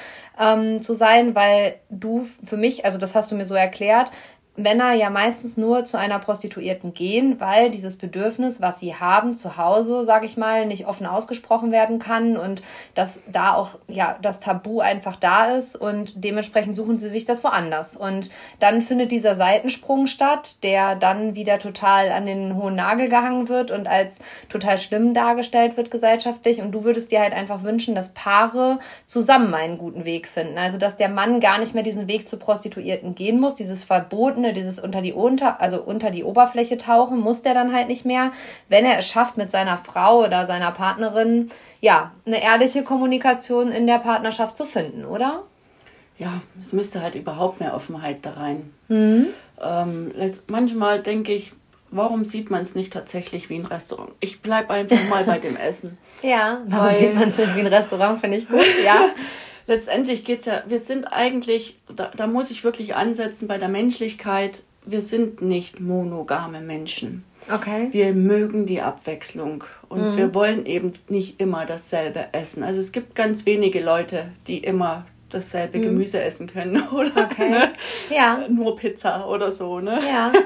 ähm, zu sein, weil du für mich, also das hast du mir so erklärt, Männer ja meistens nur zu einer Prostituierten gehen, weil dieses Bedürfnis, was sie haben zu Hause, sage ich mal, nicht offen ausgesprochen werden kann und dass da auch ja das Tabu einfach da ist und dementsprechend suchen sie sich das woanders. Und dann findet dieser Seitensprung statt, der dann wieder total an den hohen Nagel gehangen wird und als total schlimm dargestellt wird gesellschaftlich. Und du würdest dir halt einfach wünschen, dass Paare zusammen einen guten Weg finden, also dass der Mann gar nicht mehr diesen Weg zu Prostituierten gehen muss, dieses Verboten Ebene, dieses unter die unter, also unter die Oberfläche tauchen, muss der dann halt nicht mehr, wenn er es schafft, mit seiner Frau oder seiner Partnerin, ja, eine ehrliche Kommunikation in der Partnerschaft zu finden, oder? Ja, es müsste halt überhaupt mehr Offenheit da rein. Mhm. Ähm, manchmal denke ich, warum sieht man es nicht tatsächlich wie ein Restaurant? Ich bleibe einfach mal bei dem Essen. Ja, warum Weil, sieht man es nicht wie ein Restaurant, finde ich gut, ja. letztendlich geht's ja, wir sind eigentlich, da, da muss ich wirklich ansetzen bei der Menschlichkeit, wir sind nicht monogame Menschen. Okay. Wir mögen die Abwechslung und mhm. wir wollen eben nicht immer dasselbe essen. Also es gibt ganz wenige Leute, die immer dasselbe mhm. Gemüse essen können oder okay. ne? ja. nur Pizza oder so. Ne? Ja.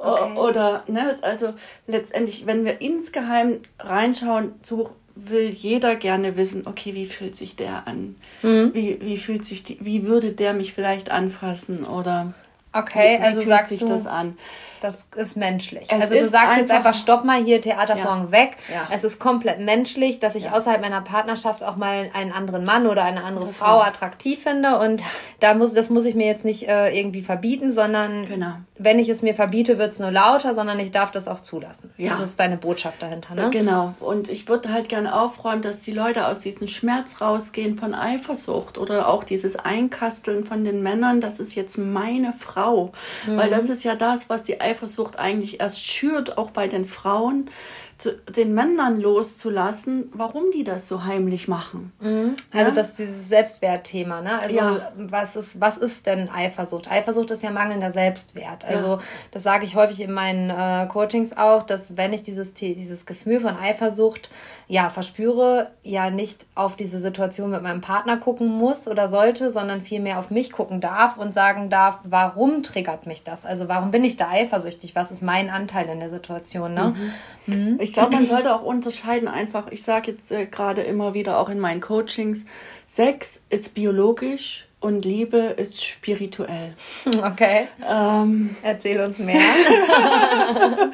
Okay. Oder, ne, also letztendlich, wenn wir insgeheim reinschauen, so will jeder gerne wissen, okay, wie fühlt sich der an? Mhm. Wie, wie fühlt sich die, wie würde der mich vielleicht anfassen oder Okay, wie, wie also sagst sich du, das an? Das ist menschlich. Es also du sagst jetzt einfach, stopp mal hier, Theatervorhang ja. weg. Ja. Es ist komplett menschlich, dass ich ja. außerhalb meiner Partnerschaft auch mal einen anderen Mann oder eine andere Frau attraktiv finde. Und da muss, das muss ich mir jetzt nicht äh, irgendwie verbieten, sondern genau. wenn ich es mir verbiete, wird es nur lauter, sondern ich darf das auch zulassen. Ja. Das ist deine Botschaft dahinter, ne? Genau. Und ich würde halt gerne aufräumen, dass die Leute aus diesem Schmerz rausgehen von Eifersucht oder auch dieses Einkasteln von den Männern, das ist jetzt meine Frau. Mhm. Weil das ist ja das, was die Eifersucht eigentlich erst schürt, auch bei den Frauen, zu, den Männern loszulassen, warum die das so heimlich machen. Mhm. Also ja? das ist dieses Selbstwertthema, ne? Also ja. was ist was ist denn Eifersucht? Eifersucht ist ja mangelnder Selbstwert. Also ja. das sage ich häufig in meinen äh, Coachings auch, dass wenn ich dieses dieses Gefühl von Eifersucht ja, verspüre, ja nicht auf diese Situation mit meinem Partner gucken muss oder sollte, sondern vielmehr auf mich gucken darf und sagen darf, warum triggert mich das? Also warum bin ich da eifersüchtig? Was ist mein Anteil in der Situation? Ne? Mhm. Mhm. Ich glaube, man sollte auch unterscheiden einfach, ich sage jetzt äh, gerade immer wieder auch in meinen Coachings, Sex ist biologisch, und Liebe ist spirituell. Okay. Ähm, Erzähl uns mehr.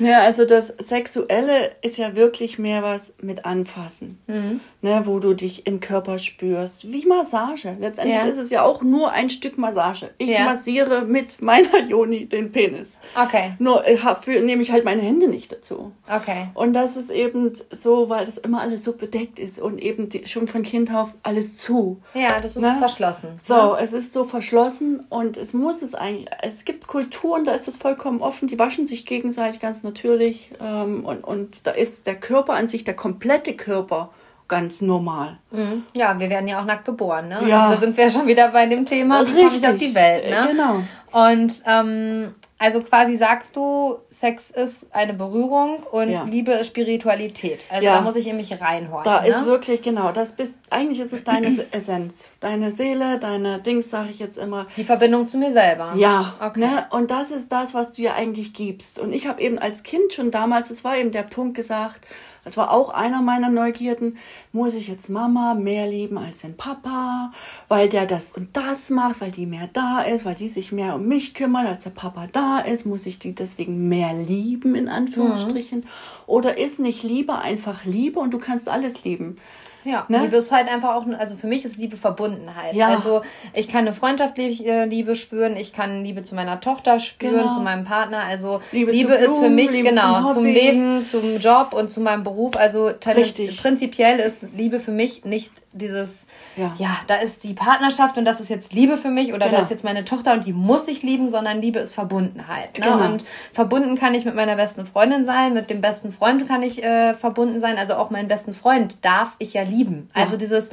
ja, also das Sexuelle ist ja wirklich mehr was mit Anfassen, mhm. ne, wo du dich im Körper spürst, wie Massage. Letztendlich ja. ist es ja auch nur ein Stück Massage. Ich ja. massiere mit meiner Joni den Penis. Okay. Nur dafür nehme ich halt meine Hände nicht dazu. Okay. Und das ist eben so, weil das immer alles so bedeckt ist und eben die, schon von Kind auf alles zu. Ja, das ist ne? verschlossen verschlossen. So, ja. es ist so verschlossen und es muss es eigentlich. Es gibt Kulturen, da ist es vollkommen offen, die waschen sich gegenseitig ganz natürlich ähm, und, und da ist der Körper an sich, der komplette Körper ganz normal. Mhm. Ja, wir werden ja auch nackt geboren, ne? Ja. Also da sind wir schon wieder bei dem Thema, wie komme ich auf die Welt, ne? Genau. Und ähm, also quasi sagst du, Sex ist eine Berührung und ja. Liebe ist Spiritualität. Also ja. da muss ich in mich reinhorchen. Da ne? ist wirklich, genau, das bist, eigentlich ist es deine Essenz. Deine Seele, deine Dings, sage ich jetzt immer. Die Verbindung zu mir selber. Ja. Okay. Ne? Und das ist das, was du ja eigentlich gibst. Und ich habe eben als Kind schon damals, es war eben der Punkt gesagt, das war auch einer meiner Neugierden. Muss ich jetzt Mama mehr lieben als den Papa, weil der das und das macht, weil die mehr da ist, weil die sich mehr um mich kümmert, als der Papa da ist? Muss ich die deswegen mehr lieben, in Anführungsstrichen? Mhm. Oder ist nicht Liebe einfach Liebe und du kannst alles lieben? Ja, ne? Liebe ist halt einfach auch, also für mich ist Liebe Verbundenheit. Ja. Also ich kann eine freundschaftliche äh, Liebe spüren, ich kann Liebe zu meiner Tochter spüren, genau. zu meinem Partner. Also Liebe, Liebe Blumen, ist für mich Liebe genau zum, zum, Leben, zum Job und zu meinem Beruf. Also prinzipiell ist Liebe für mich nicht dieses, ja. ja, da ist die Partnerschaft und das ist jetzt Liebe für mich oder genau. da ist jetzt meine Tochter und die muss ich lieben, sondern Liebe ist Verbundenheit. Ne? Genau. Und verbunden kann ich mit meiner besten Freundin sein, mit dem besten Freund kann ich äh, verbunden sein, also auch meinen besten Freund darf ich ja lieben. Ja. Also dieses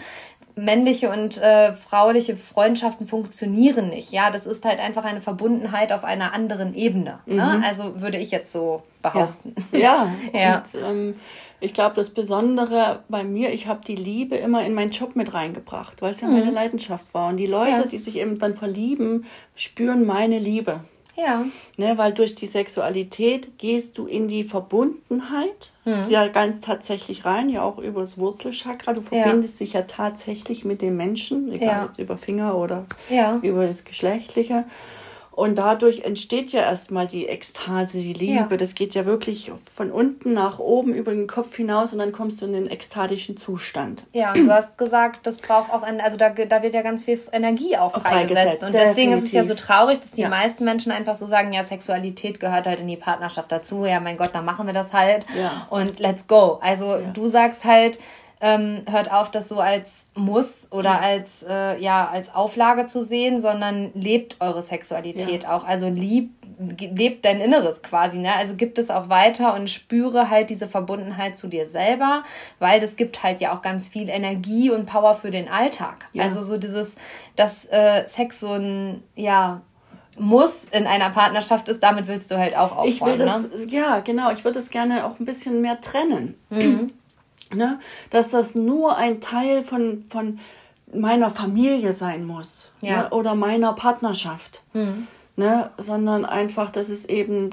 männliche und äh, frauliche Freundschaften funktionieren nicht. Ja, das ist halt einfach eine Verbundenheit auf einer anderen Ebene. Ne? Mhm. Ne? Also würde ich jetzt so behaupten. Ja, ja. ja. Und, ähm, ich glaube, das Besondere bei mir, ich habe die Liebe immer in meinen Job mit reingebracht, weil es ja mhm. meine Leidenschaft war. Und die Leute, ja. die sich eben dann verlieben, spüren meine Liebe. Ja. Ne, weil durch die Sexualität gehst du in die Verbundenheit, mhm. ja ganz tatsächlich rein, ja auch über das Wurzelchakra. Du verbindest ja. dich ja tatsächlich mit dem Menschen, egal ja. jetzt über Finger oder ja. über das Geschlechtliche. Und dadurch entsteht ja erstmal die Ekstase, die Liebe. Ja. Das geht ja wirklich von unten nach oben über den Kopf hinaus und dann kommst du in den ekstatischen Zustand. Ja, und du hast gesagt, das braucht auch, ein, also da, da wird ja ganz viel Energie auch freigesetzt. freigesetzt und deswegen definitiv. ist es ja so traurig, dass die ja. meisten Menschen einfach so sagen, ja, Sexualität gehört halt in die Partnerschaft dazu. Ja, mein Gott, dann machen wir das halt. Ja. Und let's go. Also du sagst halt, ähm, hört auf, das so als Muss oder als, äh, ja, als Auflage zu sehen, sondern lebt eure Sexualität ja. auch. Also lieb, lebt dein Inneres quasi, ne? Also gibt es auch weiter und spüre halt diese Verbundenheit zu dir selber, weil das gibt halt ja auch ganz viel Energie und Power für den Alltag. Ja. Also so dieses, dass äh, Sex so ein, ja, muss in einer Partnerschaft ist, damit willst du halt auch aufräumen. Ich will das, ne? Ja, genau. Ich würde es gerne auch ein bisschen mehr trennen. Mhm ne, dass das nur ein Teil von, von meiner Familie sein muss ja. ne? oder meiner Partnerschaft, mhm. ne? sondern einfach, dass es eben,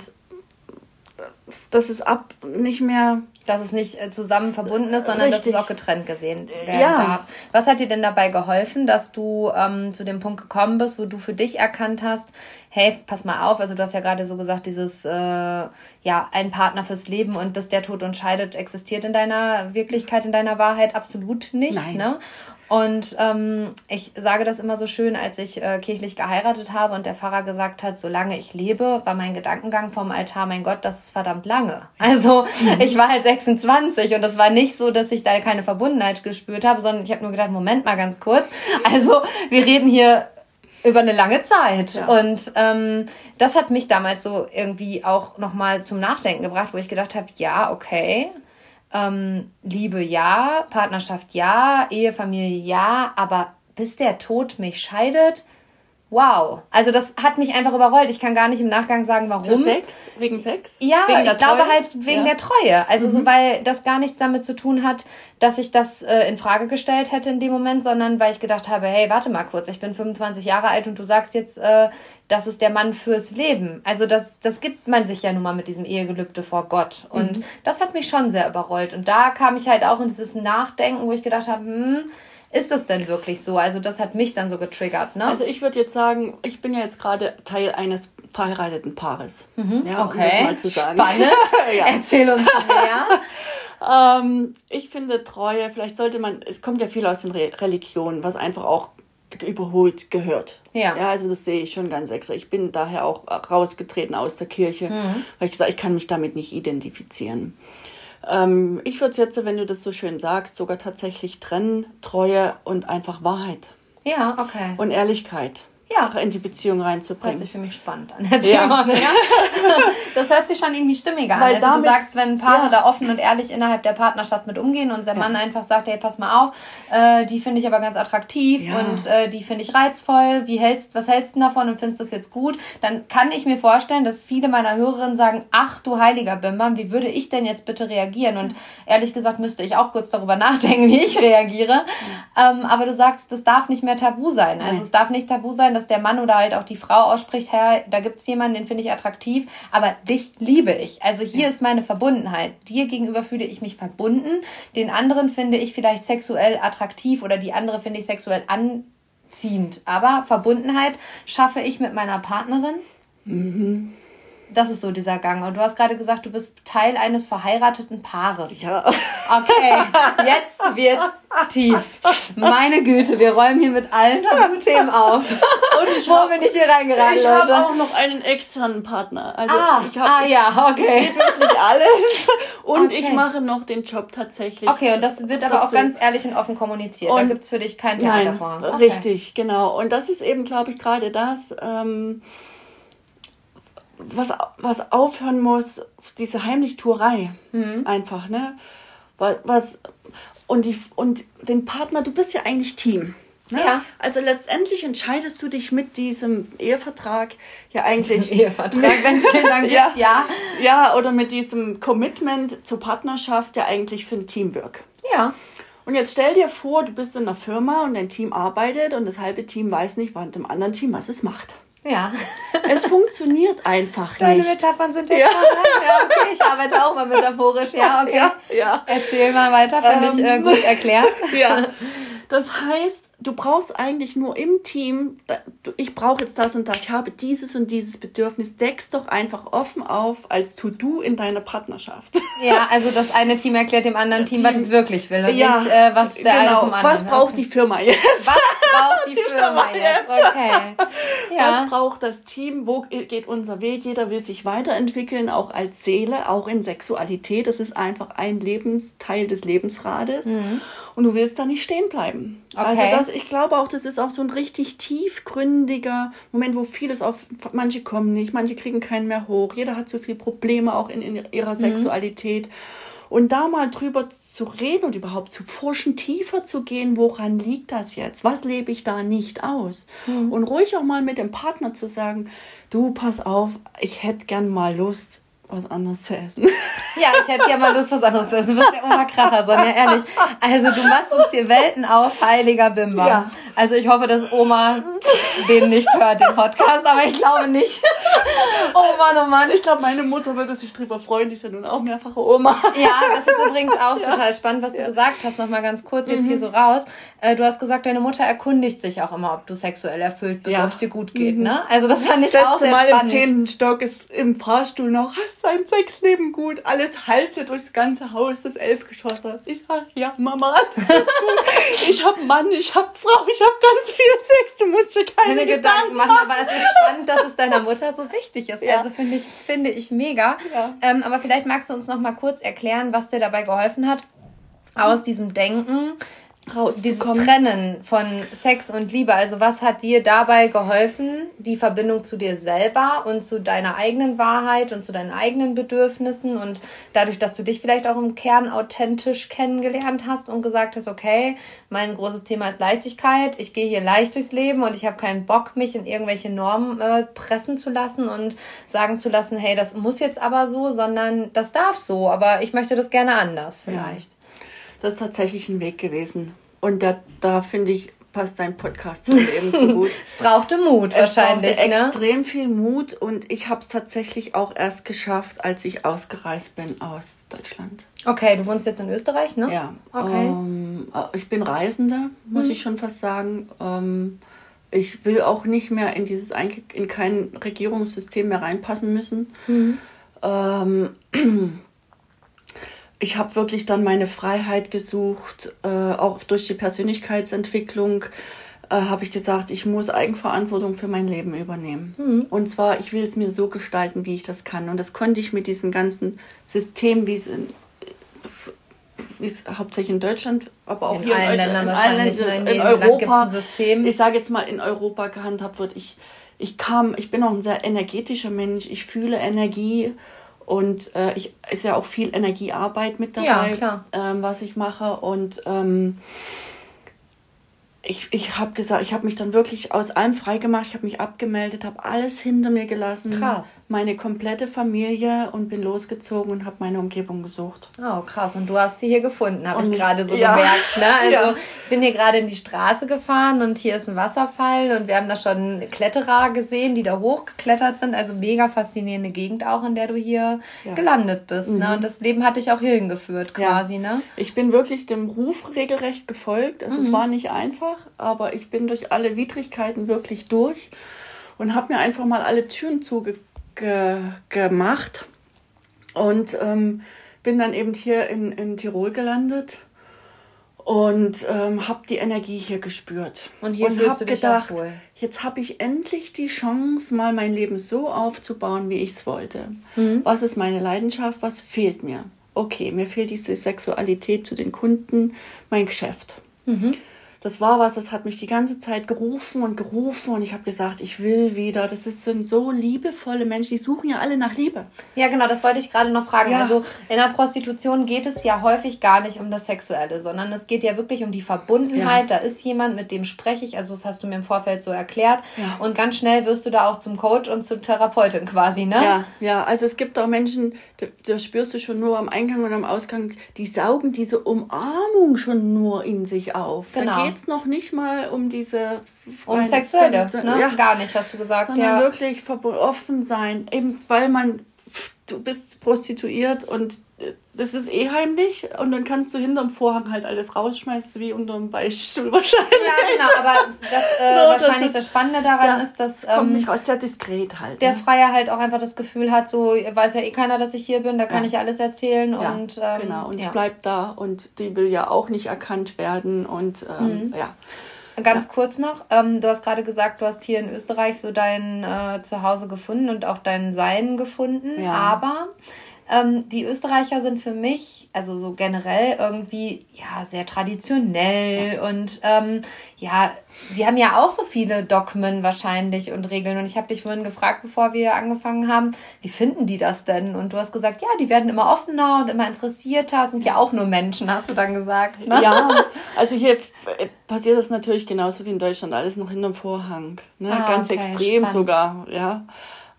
dass es ab nicht mehr dass es nicht äh, zusammen verbunden ist, sondern Richtig. dass es auch getrennt gesehen werden ja. darf. Was hat dir denn dabei geholfen, dass du ähm, zu dem Punkt gekommen bist, wo du für dich erkannt hast, hey, pass mal auf, also du hast ja gerade so gesagt, dieses, äh, ja, ein Partner fürs Leben und bis der Tod uns scheidet, existiert in deiner Wirklichkeit, in deiner Wahrheit absolut nicht. Nein. Ne? Und ähm, ich sage das immer so schön, als ich äh, kirchlich geheiratet habe und der Pfarrer gesagt hat, solange ich lebe, war mein Gedankengang vom Altar, mein Gott, das ist verdammt lange. Also mhm. ich war halt 26 und das war nicht so, dass ich da keine Verbundenheit gespürt habe, sondern ich habe nur gedacht, Moment mal ganz kurz. Also wir reden hier über eine lange Zeit. Ja. Und ähm, das hat mich damals so irgendwie auch nochmal zum Nachdenken gebracht, wo ich gedacht habe, ja, okay, ähm, Liebe ja, Partnerschaft ja, Ehefamilie ja, aber bis der Tod mich scheidet, wow. Also das hat mich einfach überrollt. Ich kann gar nicht im Nachgang sagen, warum. Für Sex? Wegen Sex? Ja, wegen ich glaube Treue? halt wegen ja. der Treue. Also mhm. so, weil das gar nichts damit zu tun hat, dass ich das äh, in Frage gestellt hätte in dem Moment, sondern weil ich gedacht habe, hey, warte mal kurz, ich bin 25 Jahre alt und du sagst jetzt, äh, das ist der Mann fürs Leben. Also das, das gibt man sich ja nun mal mit diesem Ehegelübde vor Gott. Und mhm. das hat mich schon sehr überrollt. Und da kam ich halt auch in dieses Nachdenken, wo ich gedacht habe, hm, ist das denn wirklich so? Also das hat mich dann so getriggert, ne? Also ich würde jetzt sagen, ich bin ja jetzt gerade Teil eines verheirateten Paares. Mhm, ja, okay. Um mal zu sagen. Spannend. ja. Erzähl uns mehr. ähm, ich finde Treue, vielleicht sollte man, es kommt ja viel aus den Re Religionen, was einfach auch überholt gehört. Ja. ja. Also das sehe ich schon ganz extra. Ich bin daher auch rausgetreten aus der Kirche, mhm. weil ich gesagt ich kann mich damit nicht identifizieren. Ähm, ich würde es jetzt, wenn du das so schön sagst, sogar tatsächlich trennen, Treue und einfach Wahrheit. Ja, okay. Und Ehrlichkeit ja. in die Beziehung reinzubringen. Hört sich für mich spannend an. Ja. mal mehr. Das hört sich schon irgendwie stimmiger an. Weil also damit, du sagst, wenn Paare ja. da offen und ehrlich innerhalb der Partnerschaft mit umgehen und der Mann ja. einfach sagt, hey, pass mal auf, äh, die finde ich aber ganz attraktiv und äh, die finde ich reizvoll, wie hältst, was hältst du davon und findest du das jetzt gut, dann kann ich mir vorstellen, dass viele meiner Hörerinnen sagen, ach du heiliger Bimbam, wie würde ich denn jetzt bitte reagieren? Und ehrlich gesagt müsste ich auch kurz darüber nachdenken, wie ich reagiere. Ähm, aber du sagst, das darf nicht mehr tabu sein. Also es darf nicht tabu sein, dass der Mann oder halt auch die Frau ausspricht, Herr, da gibt's jemanden, den finde ich attraktiv, aber dich liebe ich. Also hier ja. ist meine Verbundenheit. Dir gegenüber fühle ich mich verbunden. Den anderen finde ich vielleicht sexuell attraktiv oder die andere finde ich sexuell anziehend. Aber Verbundenheit schaffe ich mit meiner Partnerin. Mhm. Das ist so dieser Gang. Und du hast gerade gesagt, du bist Teil eines verheirateten Paares. Ja. Okay, jetzt wird's tief. Meine Güte, wir räumen hier mit allen Tabuthemen auf. Und ich Wo hab, bin ich hier reingeraten, Ich habe auch noch einen externen Partner. Also ah, ich hab, ah ich, ja, okay. Wirklich alles. Und okay. ich mache noch den Job tatsächlich. Okay, und das wird aber dazu. auch ganz ehrlich und offen kommuniziert. Und da gibt's für dich kein Theatervorhang. Okay. Richtig, genau. Und das ist eben, glaube ich, gerade das. Ähm, was, was aufhören muss, diese Heimlichtuerei. Mhm. Einfach, ne? Was, was, und, die, und den Partner, du bist ja eigentlich Team. Ne? Ja. Also letztendlich entscheidest du dich mit diesem Ehevertrag ja eigentlich. Ehevertrag, wenn es den dann gibt, ja, ja. Ja, oder mit diesem Commitment zur Partnerschaft ja eigentlich für ein Teamwork. Ja. Und jetzt stell dir vor, du bist in einer Firma und dein Team arbeitet und das halbe Team weiß nicht, wann dem anderen Team was es macht. Ja. Es funktioniert einfach Deine nicht. Deine Metaphern sind ja. ja. ja, okay, ich arbeite auch mal metaphorisch. Ja, okay. Ja, ja. Erzähl mal weiter, finde ähm, ich äh, gut erklärt. Ja. Das heißt, du brauchst eigentlich nur im Team, ich brauche jetzt das und das, ich habe dieses und dieses Bedürfnis, deckst doch einfach offen auf als To-Do in deiner Partnerschaft. Ja, also das eine Team erklärt dem anderen Team, Team was es wirklich will und ja, nicht, äh, was der genau. eine vom anderen Was braucht okay. die Firma jetzt? Was braucht die, die Firma, Firma jetzt? Okay. Ja. Was braucht das Team? Wo geht unser Weg? Jeder will sich weiterentwickeln, auch als Seele, auch in Sexualität. Das ist einfach ein Lebensteil des Lebensrades. Mhm. Und du willst da nicht stehen bleiben. Also okay. Also das, ich glaube auch, das ist auch so ein richtig tiefgründiger Moment, wo vieles auf, manche kommen nicht, manche kriegen keinen mehr hoch. Jeder hat so viele Probleme auch in, in ihrer mhm. Sexualität. Und da mal drüber zu reden und überhaupt zu forschen, tiefer zu gehen, woran liegt das jetzt? Was lebe ich da nicht aus? Mhm. Und ruhig auch mal mit dem Partner zu sagen, du, pass auf, ich hätte gern mal Lust, was anderes zu essen. Ja, ich hätte ja mal Lust, was anderes zu essen. Du bist der Oma Kracher, Sonja, ehrlich. Also du machst uns hier Welten auf, heiliger Bimber. Ja. Also ich hoffe, dass Oma den nicht hört, den Podcast, aber ich glaube nicht. Oh Mann, oh Mann, ich glaube, meine Mutter würde sich drüber freuen, die ist ja nun auch mehrfache Oma. Ja, das ist übrigens auch ja. total spannend, was du ja. gesagt hast. Nochmal ganz kurz jetzt mhm. hier so raus. Äh, du hast gesagt, deine Mutter erkundigt sich auch immer, ob du sexuell erfüllt bist, ja. ob es dir gut geht, mhm. ne? Also das fand ich das auch sehr Mal spannend. im zehnten Stock ist im Fahrstuhl noch, hast dein Sexleben gut, alles halte durchs ganze Haus, das Elfgeschosse. Ich sag, ja, Mama, alles ist gut. ich hab Mann, ich hab Frau, ich hab ganz viel Sex, du musst dir keine, keine Gedanken, Gedanken machen. Aber es ist spannend, dass es deiner Mutter so wichtig ist. Ja. Also finde ich, finde ich mega. Ja. Ähm, aber vielleicht magst du uns noch mal kurz erklären, was dir dabei geholfen hat, aus diesem Denken dieses Trennen von Sex und Liebe. Also was hat dir dabei geholfen, die Verbindung zu dir selber und zu deiner eigenen Wahrheit und zu deinen eigenen Bedürfnissen und dadurch, dass du dich vielleicht auch im Kern authentisch kennengelernt hast und gesagt hast, okay, mein großes Thema ist Leichtigkeit, ich gehe hier leicht durchs Leben und ich habe keinen Bock, mich in irgendwelche Normen äh, pressen zu lassen und sagen zu lassen, hey, das muss jetzt aber so, sondern das darf so, aber ich möchte das gerne anders vielleicht. Ja. Das ist tatsächlich ein Weg gewesen. Und da, da finde ich, passt dein Podcast zum Leben so gut. es brauchte Mut es wahrscheinlich. Es brauchte ne? extrem viel Mut und ich habe es tatsächlich auch erst geschafft, als ich ausgereist bin aus Deutschland. Okay, du wohnst jetzt in Österreich, ne? Ja. Okay. Ähm, ich bin Reisender, muss hm. ich schon fast sagen. Ähm, ich will auch nicht mehr in dieses in kein Regierungssystem mehr reinpassen müssen. Mhm. Ähm, ich habe wirklich dann meine Freiheit gesucht, äh, auch durch die Persönlichkeitsentwicklung äh, habe ich gesagt, ich muss Eigenverantwortung für mein Leben übernehmen. Mhm. Und zwar, ich will es mir so gestalten, wie ich das kann. Und das konnte ich mit diesem ganzen System, wie es in, wie es hauptsächlich in Deutschland, aber auch in hier in, Ländern in allen Ländern, in, in Europa, System. ich sage jetzt mal in Europa gehandhabt wird. Ich, ich kam, ich bin auch ein sehr energetischer Mensch, ich fühle Energie und äh, ich ist ja auch viel Energiearbeit mit dabei, ja, ähm, was ich mache. Und ähm, ich, ich habe gesagt, ich habe mich dann wirklich aus allem freigemacht, ich habe mich abgemeldet, habe alles hinter mir gelassen. Krass. Meine komplette Familie und bin losgezogen und habe meine Umgebung gesucht. Oh, krass. Und du hast sie hier gefunden, habe ich gerade so ja. gemerkt. Ne? Also ja. ich bin hier gerade in die Straße gefahren und hier ist ein Wasserfall und wir haben da schon Kletterer gesehen, die da hochgeklettert sind. Also mega faszinierende Gegend auch, in der du hier ja. gelandet bist. Ne? Mhm. Ne? Und das Leben hat dich auch hierhin geführt quasi. Ne? Ich bin wirklich dem Ruf regelrecht gefolgt. Also mhm. es war nicht einfach einfach, aber ich bin durch alle Widrigkeiten wirklich durch und habe mir einfach mal alle Türen zugemacht und ähm, bin dann eben hier in, in Tirol gelandet und ähm, habe die Energie hier gespürt und hier und habe gedacht, jetzt habe ich endlich die Chance, mal mein Leben so aufzubauen, wie ich es wollte. Mhm. Was ist meine Leidenschaft? Was fehlt mir? Okay, mir fehlt diese Sexualität zu den Kunden, mein Geschäft. Mhm das war was, das hat mich die ganze Zeit gerufen und gerufen und ich habe gesagt, ich will wieder. Das sind so liebevolle Menschen, die suchen ja alle nach Liebe. Ja, genau, das wollte ich gerade noch fragen. Ja. Also in der Prostitution geht es ja häufig gar nicht um das Sexuelle, sondern es geht ja wirklich um die Verbundenheit. Ja. Da ist jemand, mit dem spreche ich, also das hast du mir im Vorfeld so erklärt. Ja. Und ganz schnell wirst du da auch zum Coach und zur Therapeutin quasi, ne? Ja, ja, also es gibt auch Menschen, da spürst du schon nur am Eingang und am Ausgang, die saugen diese Umarmung schon nur in sich auf. Genau. Es noch nicht mal um diese um sexuelle, ne? Ja. Gar nicht, hast du gesagt. Sondern ja. wirklich offen sein, eben weil man du bist prostituiert und äh, das ist eh heimlich und dann kannst du hinterm Vorhang halt alles rausschmeißen, wie unterm Beichtstuhl wahrscheinlich. Ja, genau, aber das, äh, no, wahrscheinlich das, ist, das Spannende daran ja, ist, dass ähm, kommt nicht raus, sehr diskret halt. Der ne? Freier halt auch einfach das Gefühl hat, so weiß ja eh keiner, dass ich hier bin, da kann ja. ich alles erzählen ja, und ähm, genau und ja. bleibt da und die will ja auch nicht erkannt werden und ähm, mhm. ja. Ganz kurz noch, ähm, du hast gerade gesagt, du hast hier in Österreich so dein äh, Zuhause gefunden und auch dein Sein gefunden, aber ähm, die Österreicher sind für mich, also so generell irgendwie, ja, sehr traditionell ja. und ähm, ja, die haben ja auch so viele Dogmen wahrscheinlich und Regeln. Und ich habe dich vorhin gefragt, bevor wir angefangen haben, wie finden die das denn? Und du hast gesagt, ja, die werden immer offener und immer interessierter, sind ja auch nur Menschen, hast du dann gesagt. Ne? Ja, also hier passiert das natürlich genauso wie in Deutschland, alles noch hinterm Vorhang. Ne? Ah, Ganz okay, extrem spannend. sogar, ja.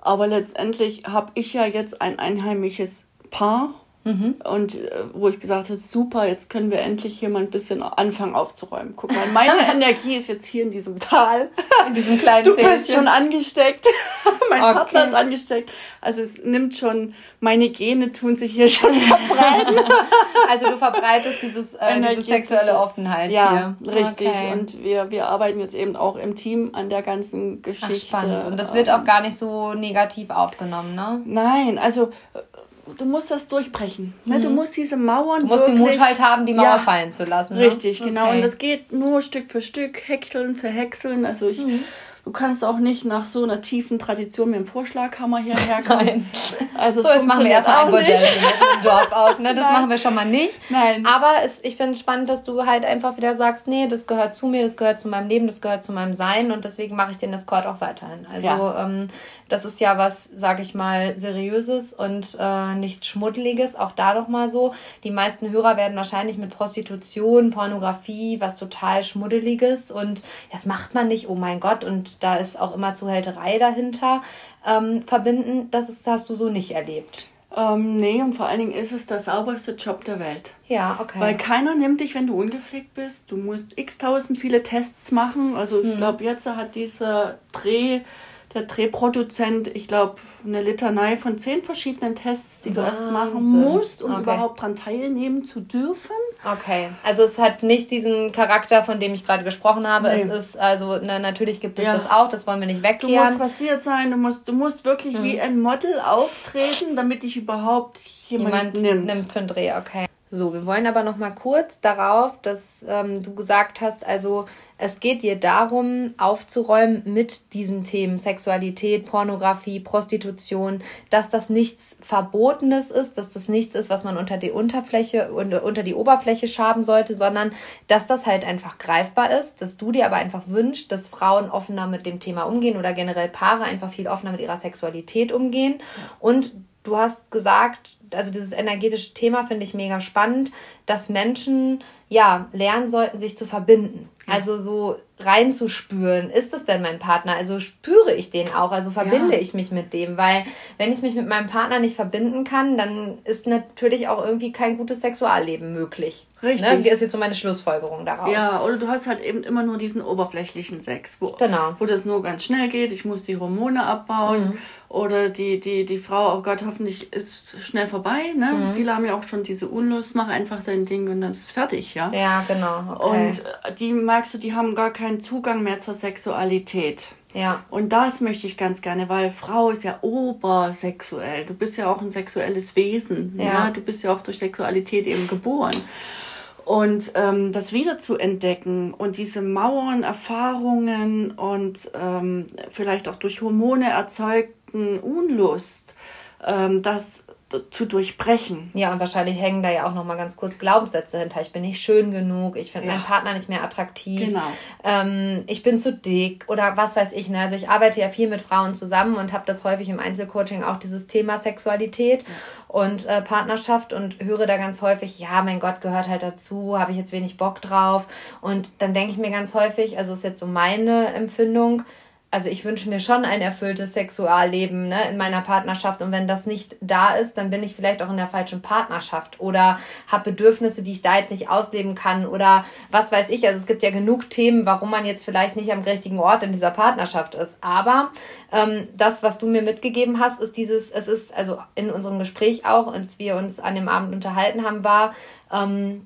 Aber letztendlich habe ich ja jetzt ein einheimisches Paar Mhm. Und äh, wo ich gesagt habe, super, jetzt können wir endlich hier mal ein bisschen anfangen aufzuräumen. Guck mal, meine Energie ist jetzt hier in diesem Tal. In diesem kleinen Du Tälchen. bist schon angesteckt. mein okay. Partner ist angesteckt. Also es nimmt schon, meine Gene tun sich hier schon verbreiten. also du verbreitest dieses, äh, diese sexuelle Offenheit ja, hier. richtig. Okay. Und wir, wir arbeiten jetzt eben auch im Team an der ganzen Geschichte. Ach, spannend. Und das wird auch gar nicht so negativ aufgenommen, ne? Nein, also du musst das durchbrechen. Ne? Mhm. Du musst diese Mauern. Du musst wirklich, den Mut halt haben, die Mauer ja, fallen zu lassen. Ne? Richtig, genau. Und das geht nur Stück für Stück, häckseln, verhäckseln. Also ich. Mhm. Du kannst auch nicht nach so einer tiefen Tradition mit dem Vorschlaghammer hierher kommen. Nein. Also so, jetzt machen wir erstmal ein Bordell im Dorf auf. Ne? Das Nein. machen wir schon mal nicht. Nein. Aber es, ich finde es spannend, dass du halt einfach wieder sagst, nee, das gehört zu mir, das gehört zu meinem Leben, das gehört zu meinem Sein und deswegen mache ich den Escort auch weiterhin. Also ja. ähm, das ist ja was, sage ich mal, seriöses und äh, nicht schmuddeliges. Auch da doch mal so. Die meisten Hörer werden wahrscheinlich mit Prostitution, Pornografie, was total schmuddeliges und das macht man nicht. Oh mein Gott! Und da ist auch immer Zuhälterei dahinter ähm, verbinden. Das ist, hast du so nicht erlebt. Ähm, nee, und vor allen Dingen ist es der sauberste Job der Welt. Ja, okay. Weil keiner nimmt dich, wenn du ungepflegt bist. Du musst x tausend viele Tests machen. Also ich hm. glaube, jetzt hat dieser Dreh der Drehproduzent, ich glaube, eine Litanei von zehn verschiedenen Tests, die Wahnsinn. du erst machen musst, um okay. überhaupt daran teilnehmen zu dürfen. Okay, also es hat nicht diesen Charakter, von dem ich gerade gesprochen habe. Nee. Es ist, also na, natürlich gibt es ja. das auch, das wollen wir nicht wegkehren. Du musst passiert sein, du musst, du musst wirklich mhm. wie ein Model auftreten, damit dich überhaupt jemand, jemand nimmt. nimmt für einen Dreh, okay. So, wir wollen aber noch mal kurz darauf, dass ähm, du gesagt hast, also es geht dir darum, aufzuräumen mit diesen Themen Sexualität, Pornografie, Prostitution, dass das nichts Verbotenes ist, dass das nichts ist, was man unter die Unterfläche unter die Oberfläche schaben sollte, sondern dass das halt einfach greifbar ist, dass du dir aber einfach wünschst, dass Frauen offener mit dem Thema umgehen oder generell Paare einfach viel offener mit ihrer Sexualität umgehen. Und Du hast gesagt, also dieses energetische Thema finde ich mega spannend, dass Menschen ja lernen sollten, sich zu verbinden. Also so reinzuspüren, ist es denn mein Partner? Also spüre ich den auch? Also verbinde ja. ich mich mit dem? Weil wenn ich mich mit meinem Partner nicht verbinden kann, dann ist natürlich auch irgendwie kein gutes Sexualleben möglich. Richtig. Ne? Ist jetzt so meine Schlussfolgerung daraus. Ja, oder du hast halt eben immer nur diesen oberflächlichen Sex, wo, genau. wo das nur ganz schnell geht. Ich muss die Hormone abbauen. Mhm. Oder die, die, die Frau, oh Gott, hoffentlich ist schnell vorbei. Ne? Mhm. Viele haben ja auch schon diese Unlust, mach einfach dein Ding und dann ist es fertig, ja. Ja, genau. Okay. Und äh, die merkst du, die haben gar keinen Zugang mehr zur Sexualität. Ja. Und das möchte ich ganz gerne, weil Frau ist ja obersexuell. Du bist ja auch ein sexuelles Wesen. Ja. ja? Du bist ja auch durch Sexualität eben geboren. Und ähm, das wieder zu entdecken und diese Mauern, Erfahrungen und ähm, vielleicht auch durch Hormone erzeugten Unlust, ähm, das zu durchbrechen. Ja, und wahrscheinlich hängen da ja auch noch mal ganz kurz Glaubenssätze hinter. Ich bin nicht schön genug, ich finde ja. meinen Partner nicht mehr attraktiv, genau. ähm, ich bin zu dick oder was weiß ich. Ne? Also ich arbeite ja viel mit Frauen zusammen und habe das häufig im Einzelcoaching auch dieses Thema Sexualität ja. und äh, Partnerschaft und höre da ganz häufig, ja, mein Gott, gehört halt dazu, habe ich jetzt wenig Bock drauf. Und dann denke ich mir ganz häufig, also ist jetzt so meine Empfindung, also ich wünsche mir schon ein erfülltes Sexualleben ne, in meiner Partnerschaft und wenn das nicht da ist, dann bin ich vielleicht auch in der falschen Partnerschaft oder habe Bedürfnisse, die ich da jetzt nicht ausleben kann oder was weiß ich. Also es gibt ja genug Themen, warum man jetzt vielleicht nicht am richtigen Ort in dieser Partnerschaft ist. Aber ähm, das, was du mir mitgegeben hast, ist dieses, es ist also in unserem Gespräch auch, als wir uns an dem Abend unterhalten haben, war, ähm,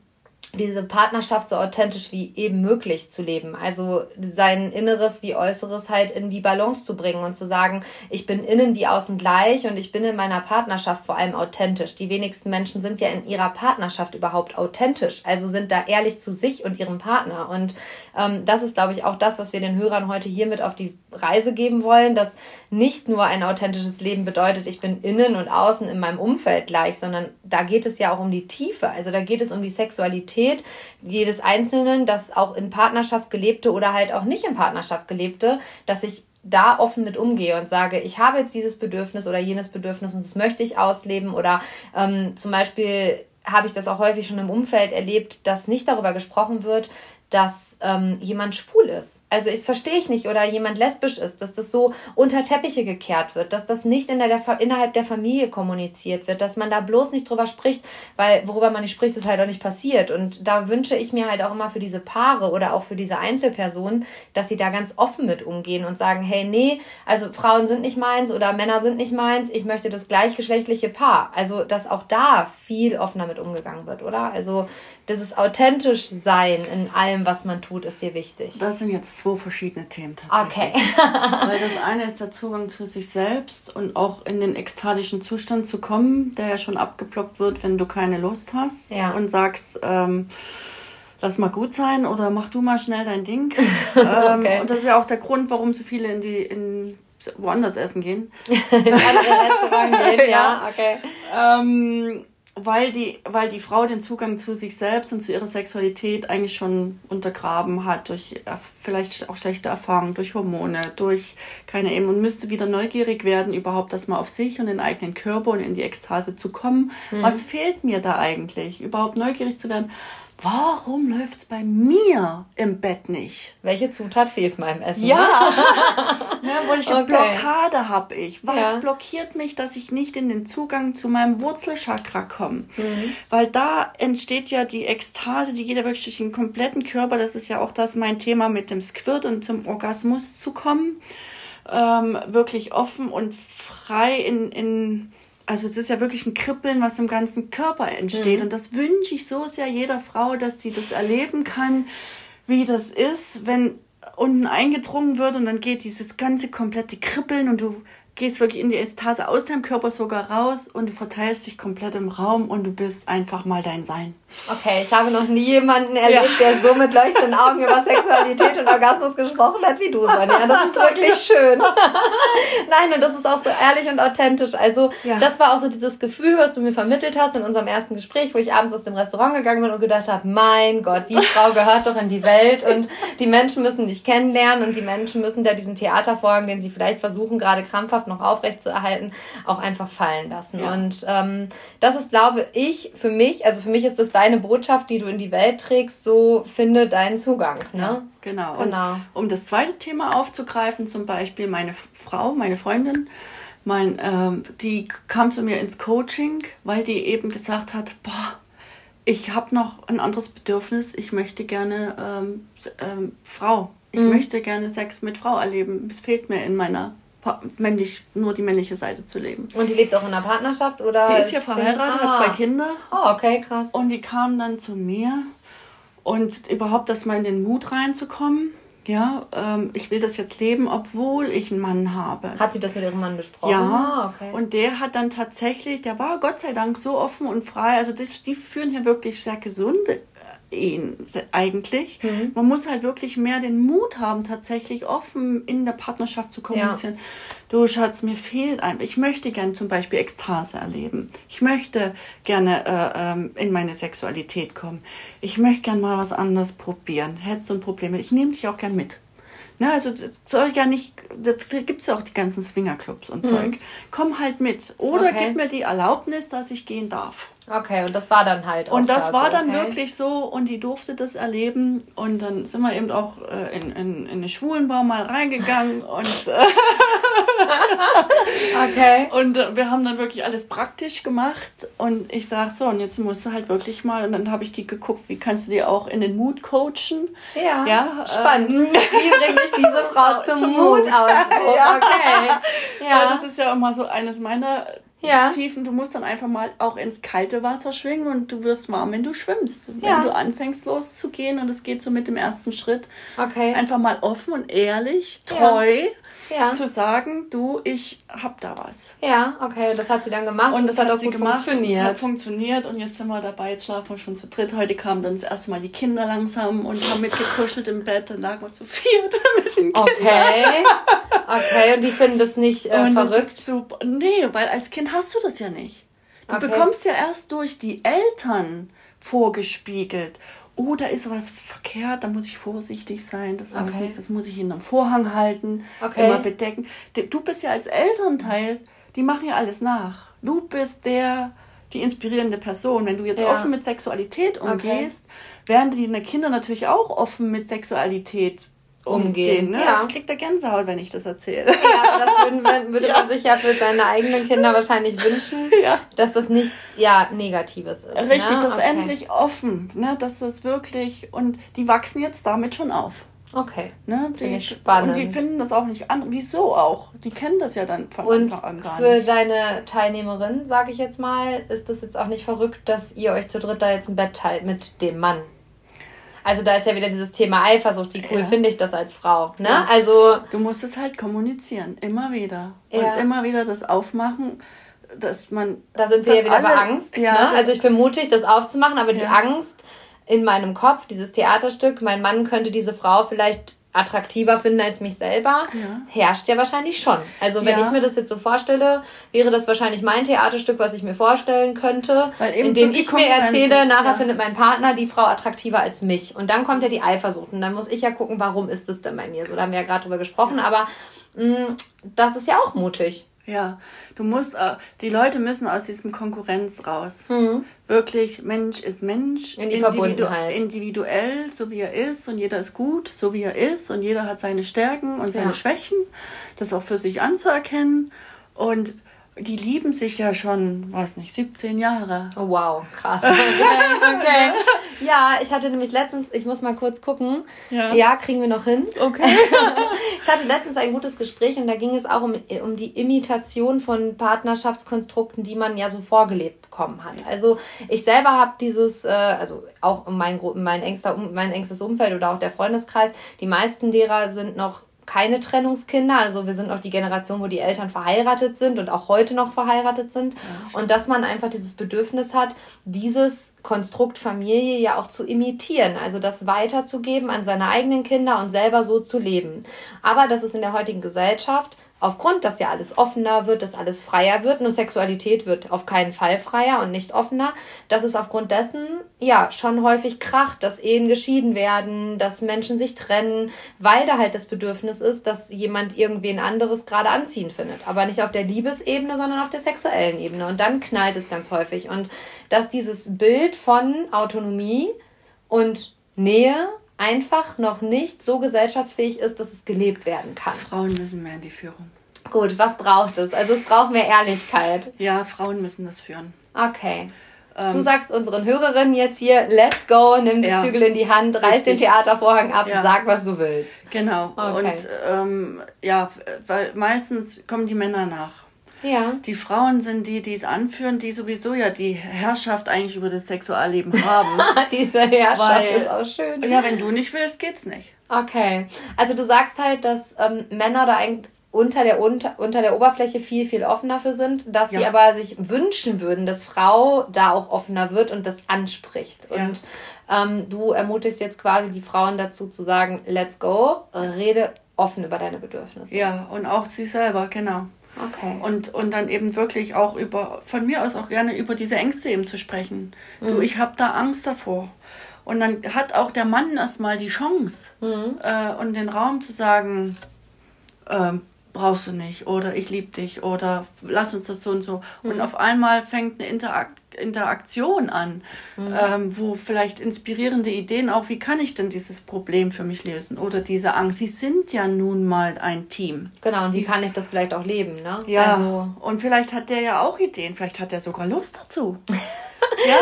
diese Partnerschaft so authentisch wie eben möglich zu leben. Also sein Inneres wie Äußeres halt in die Balance zu bringen und zu sagen, ich bin innen wie außen gleich und ich bin in meiner Partnerschaft vor allem authentisch. Die wenigsten Menschen sind ja in ihrer Partnerschaft überhaupt authentisch, also sind da ehrlich zu sich und ihrem Partner. Und ähm, das ist, glaube ich, auch das, was wir den Hörern heute hier mit auf die Reise geben wollen, dass nicht nur ein authentisches Leben bedeutet, ich bin innen und außen in meinem Umfeld gleich, sondern da geht es ja auch um die Tiefe. Also da geht es um die Sexualität Sexualität jedes Einzelnen, das auch in Partnerschaft gelebte oder halt auch nicht in Partnerschaft gelebte, dass ich da offen mit umgehe und sage, ich habe jetzt dieses Bedürfnis oder jenes Bedürfnis und das möchte ich ausleben oder ähm, zum Beispiel habe ich das auch häufig schon im Umfeld erlebt, dass nicht darüber gesprochen wird, dass ähm, jemand schwul ist. Also ich verstehe ich nicht oder jemand lesbisch ist, dass das so unter Teppiche gekehrt wird, dass das nicht in der, der, innerhalb der Familie kommuniziert wird, dass man da bloß nicht drüber spricht, weil worüber man nicht spricht, ist halt auch nicht passiert. Und da wünsche ich mir halt auch immer für diese Paare oder auch für diese Einzelpersonen, dass sie da ganz offen mit umgehen und sagen, hey, nee, also Frauen sind nicht meins oder Männer sind nicht meins, ich möchte das gleichgeschlechtliche Paar. Also dass auch da viel offener mit umgegangen wird, oder? Also dieses authentisch sein in allem, was man tut, ist dir wichtig. Das sind jetzt zwei verschiedene Themen tatsächlich. Okay. Weil das eine ist der Zugang zu sich selbst und auch in den ekstatischen Zustand zu kommen, der ja schon abgeblockt wird, wenn du keine Lust hast ja. und sagst, ähm, lass mal gut sein oder mach du mal schnell dein Ding. ähm, okay. Und das ist ja auch der Grund, warum so viele in die in woanders essen gehen. in andere Restaurants gehen, ja, okay. Ähm, weil die, weil die Frau den Zugang zu sich selbst und zu ihrer Sexualität eigentlich schon untergraben hat durch äh, vielleicht auch schlechte Erfahrungen, durch Hormone, durch keine eben und müsste wieder neugierig werden, überhaupt das mal auf sich und den eigenen Körper und in die Ekstase zu kommen. Mhm. Was fehlt mir da eigentlich? Überhaupt neugierig zu werden warum läuft es bei mir im Bett nicht? Welche Zutat fehlt meinem Essen? Ja, ja welche okay. Blockade habe ich? Was ja. blockiert mich, dass ich nicht in den Zugang zu meinem Wurzelchakra komme? Mhm. Weil da entsteht ja die Ekstase, die geht ja wirklich durch den kompletten Körper. Das ist ja auch das mein Thema mit dem Squirt und zum Orgasmus zu kommen. Ähm, wirklich offen und frei in, in also es ist ja wirklich ein Kribbeln, was im ganzen Körper entsteht. Mhm. Und das wünsche ich so sehr jeder Frau, dass sie das erleben kann, wie das ist, wenn unten eingedrungen wird und dann geht dieses ganze komplette Kribbeln und du gehst wirklich in die Ekstase aus deinem Körper sogar raus und du verteilst dich komplett im Raum und du bist einfach mal dein Sein. Okay, ich habe noch nie jemanden erlebt, ja. der so mit leuchtenden Augen über Sexualität und Orgasmus gesprochen hat wie du, Sonja. Das ist wirklich schön. Nein, und das ist auch so ehrlich und authentisch. Also, ja. das war auch so dieses Gefühl, was du mir vermittelt hast in unserem ersten Gespräch, wo ich abends aus dem Restaurant gegangen bin und gedacht habe, mein Gott, die Frau gehört doch in die Welt und die Menschen müssen dich kennenlernen und die Menschen müssen da diesen Theatervorhang, den sie vielleicht versuchen, gerade krampfhaft noch aufrecht zu erhalten, auch einfach fallen lassen. Ja. Und ähm, das ist, glaube ich, für mich, also für mich ist das deine Botschaft, die du in die Welt trägst, so finde deinen Zugang. Ne? Ja, genau. genau. Und um das zweite Thema aufzugreifen, zum Beispiel meine Frau, meine Freundin, mein, ähm, die kam zu mir ins Coaching, weil die eben gesagt hat, boah, ich habe noch ein anderes Bedürfnis, ich möchte gerne ähm, ähm, Frau, ich mhm. möchte gerne Sex mit Frau erleben. Es fehlt mir in meiner männlich, nur die männliche Seite zu leben. Und die lebt auch in einer Partnerschaft oder? Die ist hier verheiratet, ah. hat zwei Kinder. Oh, okay, krass. Und die kam dann zu mir und überhaupt das mal in den Mut reinzukommen. Ja, ähm, ich will das jetzt leben, obwohl ich einen Mann habe. Hat sie das mit ihrem Mann besprochen? Ja. Ah, okay. Und der hat dann tatsächlich, der war Gott sei Dank so offen und frei. Also das, die führen hier wirklich sehr gesunde ihn eigentlich. Mhm. Man muss halt wirklich mehr den Mut haben, tatsächlich offen in der Partnerschaft zu kommunizieren. Ja. Du Schatz, mir fehlt einfach. Ich möchte gerne zum Beispiel Ekstase erleben. Ich möchte gerne äh, ähm, in meine Sexualität kommen. Ich möchte gerne mal was anderes probieren. Hättest du ein Problem? Ich nehme dich auch gern mit. Ne, also das soll ja nicht, dafür gibt es ja auch die ganzen Swingerclubs und mhm. Zeug. Komm halt mit. Oder okay. gib mir die Erlaubnis, dass ich gehen darf. Okay, und das war dann halt auch Und das da war so, dann okay. wirklich so und die durfte das erleben und dann sind wir eben auch äh, in, in, in eine Schwulenbau mal reingegangen und äh, okay. Und äh, wir haben dann wirklich alles praktisch gemacht und ich sag so und jetzt musst du halt wirklich mal und dann habe ich die geguckt, wie kannst du die auch in den Mut coachen? Ja. ja spannend. Ähm, wie bringe ich diese Frau zum, zum Mut, Mut aus? ja. Okay. Ja. das ist ja immer so eines meiner ja. Tiefen. Du musst dann einfach mal auch ins kalte Wasser schwingen und du wirst warm, wenn du schwimmst. Ja. Wenn du anfängst loszugehen und es geht so mit dem ersten Schritt. Okay. Einfach mal offen und ehrlich, treu. Ja ja. zu sagen, du, ich hab da was. Ja, okay, das hat sie dann gemacht und das, das hat, hat auch gut gemacht funktioniert. Das hat funktioniert und jetzt sind wir dabei, jetzt schlafen wir schon zu dritt. Heute kamen dann das erste Mal die Kinder langsam und haben mitgekuschelt im Bett, dann lagen wir zu viert mit den Kindern. Okay, okay, und die finden das nicht äh, und verrückt? Super. Nee, weil als Kind hast du das ja nicht. Du okay. bekommst ja erst durch die Eltern vorgespiegelt oh, da ist was verkehrt, da muss ich vorsichtig sein, das okay. ich das muss ich in einem Vorhang halten, okay. immer bedecken. Du bist ja als Elternteil, die machen ja alles nach. Du bist der, die inspirierende Person. Wenn du jetzt ja. offen mit Sexualität umgehst, okay. werden die Kinder natürlich auch offen mit Sexualität umgehen. Ne? Ja. Ich krieg da Gänsehaut, wenn ich das erzähle. Ja, aber das würden, würde ja. man sich ja für seine eigenen Kinder wahrscheinlich wünschen, ja. dass das nichts ja, Negatives ist. Richtig, ne? das okay. endlich offen. Ne? Dass das wirklich, und die wachsen jetzt damit schon auf. Okay. Ne, die, ich spannend. Und die finden das auch nicht an. Wieso auch? Die kennen das ja dann von und Anfang an gar für nicht. deine Teilnehmerin, sage ich jetzt mal, ist das jetzt auch nicht verrückt, dass ihr euch zu dritt da jetzt ein Bett teilt mit dem Mann. Also da ist ja wieder dieses Thema Eifersucht. Wie cool ja. finde ich das als Frau? Ne? Ja. Also du musst es halt kommunizieren, immer wieder ja. und immer wieder das aufmachen, dass man. Da sind wir ja wieder alle, bei Angst. Ja, ne? Also ich bin mutig, das aufzumachen, aber die Angst in meinem Kopf, dieses Theaterstück, mein Mann könnte diese Frau vielleicht attraktiver finden als mich selber, ja. herrscht ja wahrscheinlich schon. Also wenn ja. ich mir das jetzt so vorstelle, wäre das wahrscheinlich mein Theaterstück, was ich mir vorstellen könnte, in dem ich mir erzähle, nachher ja. findet mein Partner die Frau attraktiver als mich. Und dann kommt ja die Eifersucht. Und dann muss ich ja gucken, warum ist das denn bei mir so. Da haben wir ja gerade drüber gesprochen, aber mh, mm, das ist ja auch mutig. Ja, du musst, äh, die Leute müssen aus diesem Konkurrenz raus. Mhm. Wirklich, Mensch ist Mensch. In die individu. Individuell, so wie er ist und jeder ist gut, so wie er ist und jeder hat seine Stärken und seine ja. Schwächen. Das auch für sich anzuerkennen und die lieben sich ja schon, weiß nicht, 17 Jahre. Oh, wow, krass. Okay, okay. Ja, ich hatte nämlich letztens, ich muss mal kurz gucken. Ja, ja kriegen wir noch hin. Okay. ich hatte letztens ein gutes Gespräch und da ging es auch um, um die Imitation von Partnerschaftskonstrukten, die man ja so vorgelebt bekommen hat. Also ich selber habe dieses, äh, also auch mein, mein, engster, mein engstes Umfeld oder auch der Freundeskreis, die meisten derer sind noch keine Trennungskinder. Also wir sind noch die Generation, wo die Eltern verheiratet sind und auch heute noch verheiratet sind. Ja, und dass man einfach dieses Bedürfnis hat, dieses Konstrukt Familie ja auch zu imitieren, also das weiterzugeben an seine eigenen Kinder und selber so zu leben. Aber das ist in der heutigen Gesellschaft aufgrund, dass ja alles offener wird, dass alles freier wird, nur Sexualität wird auf keinen Fall freier und nicht offener, dass es aufgrund dessen ja schon häufig kracht, dass Ehen geschieden werden, dass Menschen sich trennen, weil da halt das Bedürfnis ist, dass jemand irgendwen anderes gerade anziehen findet. Aber nicht auf der Liebesebene, sondern auf der sexuellen Ebene. Und dann knallt es ganz häufig. Und dass dieses Bild von Autonomie und Nähe einfach noch nicht so gesellschaftsfähig ist, dass es gelebt werden kann. Frauen müssen mehr in die Führung. Gut, was braucht es? Also es braucht mehr Ehrlichkeit. Ja, Frauen müssen das führen. Okay. Ähm, du sagst unseren Hörerinnen jetzt hier, let's go, nimm die ja, Zügel in die Hand, reiß richtig. den Theatervorhang ab, ja. sag, was du willst. Genau. Okay. Und ähm, ja, weil meistens kommen die Männer nach. Ja. Die Frauen sind die, die es anführen, die sowieso ja die Herrschaft eigentlich über das Sexualleben haben. Diese Herrschaft Weil, ist auch schön. Ja, wenn du nicht willst, geht's nicht. Okay. Also du sagst halt, dass ähm, Männer da eigentlich unter der, unter, unter der Oberfläche viel, viel offener für sind, dass ja. sie aber sich wünschen würden, dass Frau da auch offener wird und das anspricht. Ja. Und ähm, du ermutigst jetzt quasi die Frauen dazu zu sagen, let's go, rede offen über deine Bedürfnisse. Ja, und auch sie selber, genau. Okay. Und, und dann eben wirklich auch über, von mir aus auch gerne über diese Ängste eben zu sprechen. Mhm. Du, ich habe da Angst davor. Und dann hat auch der Mann erstmal die Chance mhm. äh, und den Raum zu sagen, äh, brauchst du nicht oder ich liebe dich oder lass uns das so und so. Mhm. Und auf einmal fängt eine Interakt Interaktion an, mhm. ähm, wo vielleicht inspirierende Ideen auch, wie kann ich denn dieses Problem für mich lösen oder diese Angst. Sie sind ja nun mal ein Team. Genau, und wie kann ich das vielleicht auch leben, ne? Ja, also, und vielleicht hat der ja auch Ideen, vielleicht hat er sogar Lust dazu. Ja?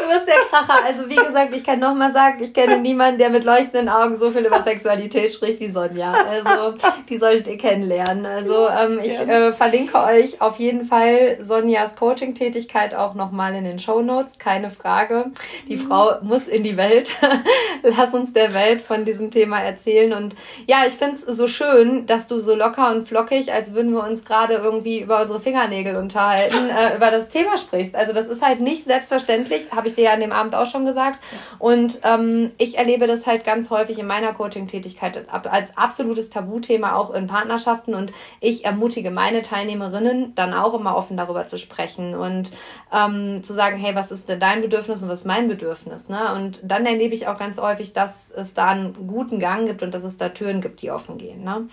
du bist der Kracher. Also wie gesagt, ich kann nochmal sagen, ich kenne niemanden, der mit leuchtenden Augen so viel über Sexualität spricht wie Sonja. Also die solltet ihr kennenlernen. Also ähm, ich äh, verlinke euch auf jeden Fall Sonjas Coaching-Tätigkeit auch nochmal in den Show Notes. Keine Frage. Die mhm. Frau muss in die Welt. Lass uns der Welt von diesem Thema erzählen. Und ja, ich finde es so schön, dass du so locker und flockig, als würden wir uns gerade irgendwie über unsere Fingernägel unterhalten, äh, über das Thema sprichst. Also das ist halt nicht selbstverständlich, habe ich dir ja an dem Abend auch schon gesagt. Und ähm, ich erlebe das halt ganz häufig in meiner Coaching-Tätigkeit als absolutes Tabuthema auch in Partnerschaften. Und ich ermutige meine Teilnehmerinnen dann auch immer offen darüber zu sprechen und ähm, zu sagen, hey, was ist denn dein Bedürfnis und was ist mein Bedürfnis? Ne? Und dann erlebe ich auch ganz häufig, dass es da einen guten Gang gibt und dass es da Türen gibt, die offen gehen. Ne?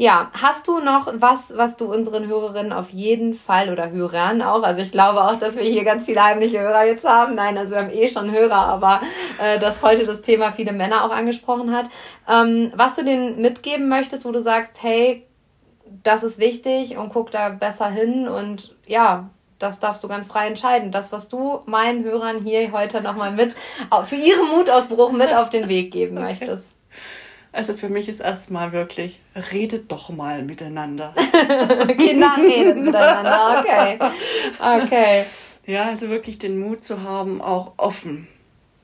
Ja, hast du noch was, was du unseren Hörerinnen auf jeden Fall oder Hörern auch, also ich glaube auch, dass wir hier ganz viele heimliche Hörer jetzt haben. Nein, also wir haben eh schon Hörer, aber äh, dass heute das Thema viele Männer auch angesprochen hat. Ähm, was du denen mitgeben möchtest, wo du sagst, hey, das ist wichtig und guck da besser hin und ja, das darfst du ganz frei entscheiden. Das, was du meinen Hörern hier heute nochmal mit, für ihren Mutausbruch mit auf den Weg geben möchtest. Also für mich ist erstmal wirklich, redet doch mal miteinander. Kinder reden miteinander, okay. Okay. Ja, also wirklich den Mut zu haben, auch offen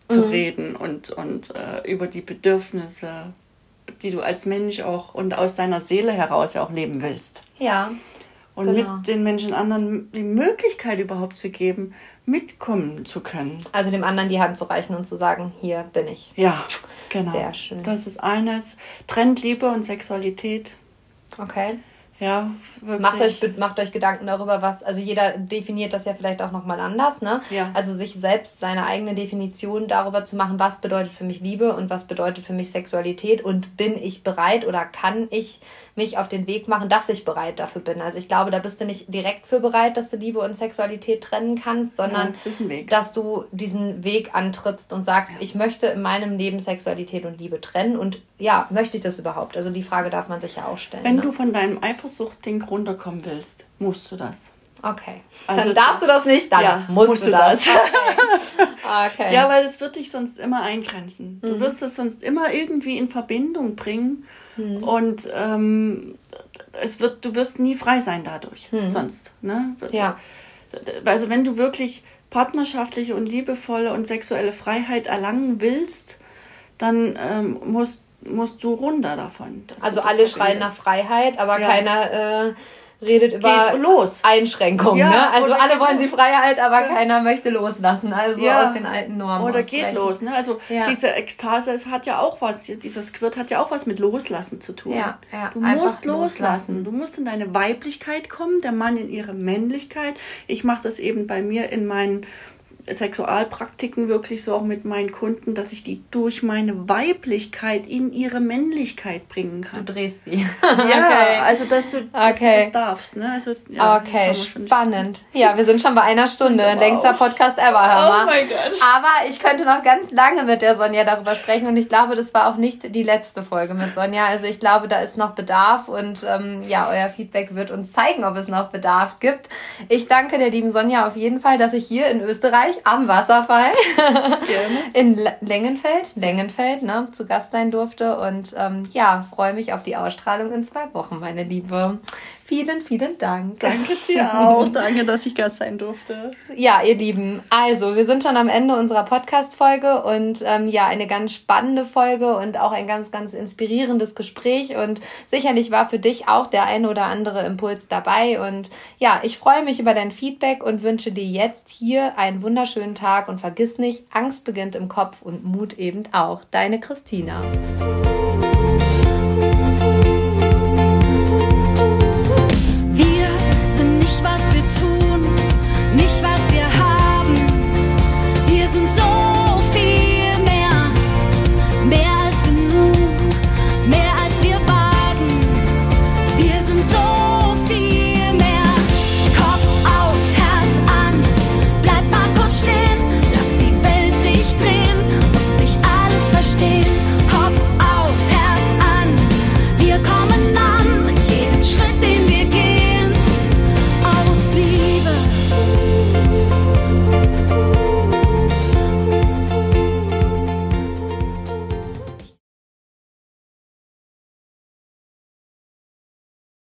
zu mhm. reden und, und äh, über die Bedürfnisse, die du als Mensch auch und aus deiner Seele heraus ja auch leben willst. Ja. Und genau. mit den Menschen anderen die Möglichkeit überhaupt zu geben, mitkommen zu können. Also dem anderen die Hand zu reichen und zu sagen, hier bin ich. Ja, genau. Sehr schön. Das ist eines. Trennt Liebe und Sexualität. Okay. Ja, wirklich. Macht euch, macht euch Gedanken darüber, was, also jeder definiert das ja vielleicht auch nochmal anders, ne? Ja. Also sich selbst seine eigene Definition darüber zu machen, was bedeutet für mich Liebe und was bedeutet für mich Sexualität und bin ich bereit oder kann ich mich auf den Weg machen, dass ich bereit dafür bin. Also ich glaube, da bist du nicht direkt für bereit, dass du Liebe und Sexualität trennen kannst, sondern ja, dass du diesen Weg antrittst und sagst, ja. ich möchte in meinem Leben Sexualität und Liebe trennen und ja, möchte ich das überhaupt? Also die Frage darf man sich ja auch stellen. Wenn ne? du von deinem Eifersucht-Ding runterkommen willst, musst du das. Okay. Also dann darfst du das nicht, dann ja, musst, musst, du das. das. Okay. okay. Ja, weil es wird dich sonst immer eingrenzen. Du mhm. wirst es sonst immer irgendwie in Verbindung bringen hm. Und ähm, es wird, du wirst nie frei sein dadurch, hm. sonst. Ne? Ja. Also wenn du wirklich partnerschaftliche und liebevolle und sexuelle Freiheit erlangen willst, dann ähm, musst, musst du runter davon. Also alle schreien nach Freiheit, aber ja. keiner äh, redet über Einschränkungen. Ja, ne? Also alle wollen sie Freiheit, aber ja. keiner möchte loslassen. Also ja. aus den alten Normen. Oder ausbrechen. geht los. Ne? Also diese Ekstase, es hat ja auch was, dieser Squirt hat ja auch was mit Loslassen zu tun. Du musst loslassen. loslassen. Du musst in deine Weiblichkeit kommen, der Mann in ihre Männlichkeit. Ich mache das eben bei mir in meinen Sexualpraktiken wirklich so auch mit meinen Kunden, dass ich die durch meine Weiblichkeit in ihre Männlichkeit bringen kann. Du drehst sie. ja, okay. also dass du, dass okay. das darfst. Ne? Also, ja, okay, spannend. Ja, wir sind schon bei einer Stunde. Längster Podcast ever, mal. Oh mein Gott. Aber ich könnte noch ganz lange mit der Sonja darüber sprechen und ich glaube, das war auch nicht die letzte Folge mit Sonja. Also ich glaube, da ist noch Bedarf und ähm, ja, euer Feedback wird uns zeigen, ob es noch Bedarf gibt. Ich danke der lieben Sonja auf jeden Fall, dass ich hier in Österreich euch am Wasserfall in Längenfeld, Längenfeld, ne, zu Gast sein durfte. Und ähm, ja, freue mich auf die Ausstrahlung in zwei Wochen, meine Liebe. Vielen, vielen Dank. Danke dir auch. Danke, dass ich Gast sein durfte. Ja, ihr Lieben. Also, wir sind schon am Ende unserer Podcast-Folge und ähm, ja, eine ganz spannende Folge und auch ein ganz, ganz inspirierendes Gespräch. Und sicherlich war für dich auch der eine oder andere Impuls dabei. Und ja, ich freue mich über dein Feedback und wünsche dir jetzt hier einen wunderschönen Tag und vergiss nicht, Angst beginnt im Kopf und Mut eben auch. Deine Christina.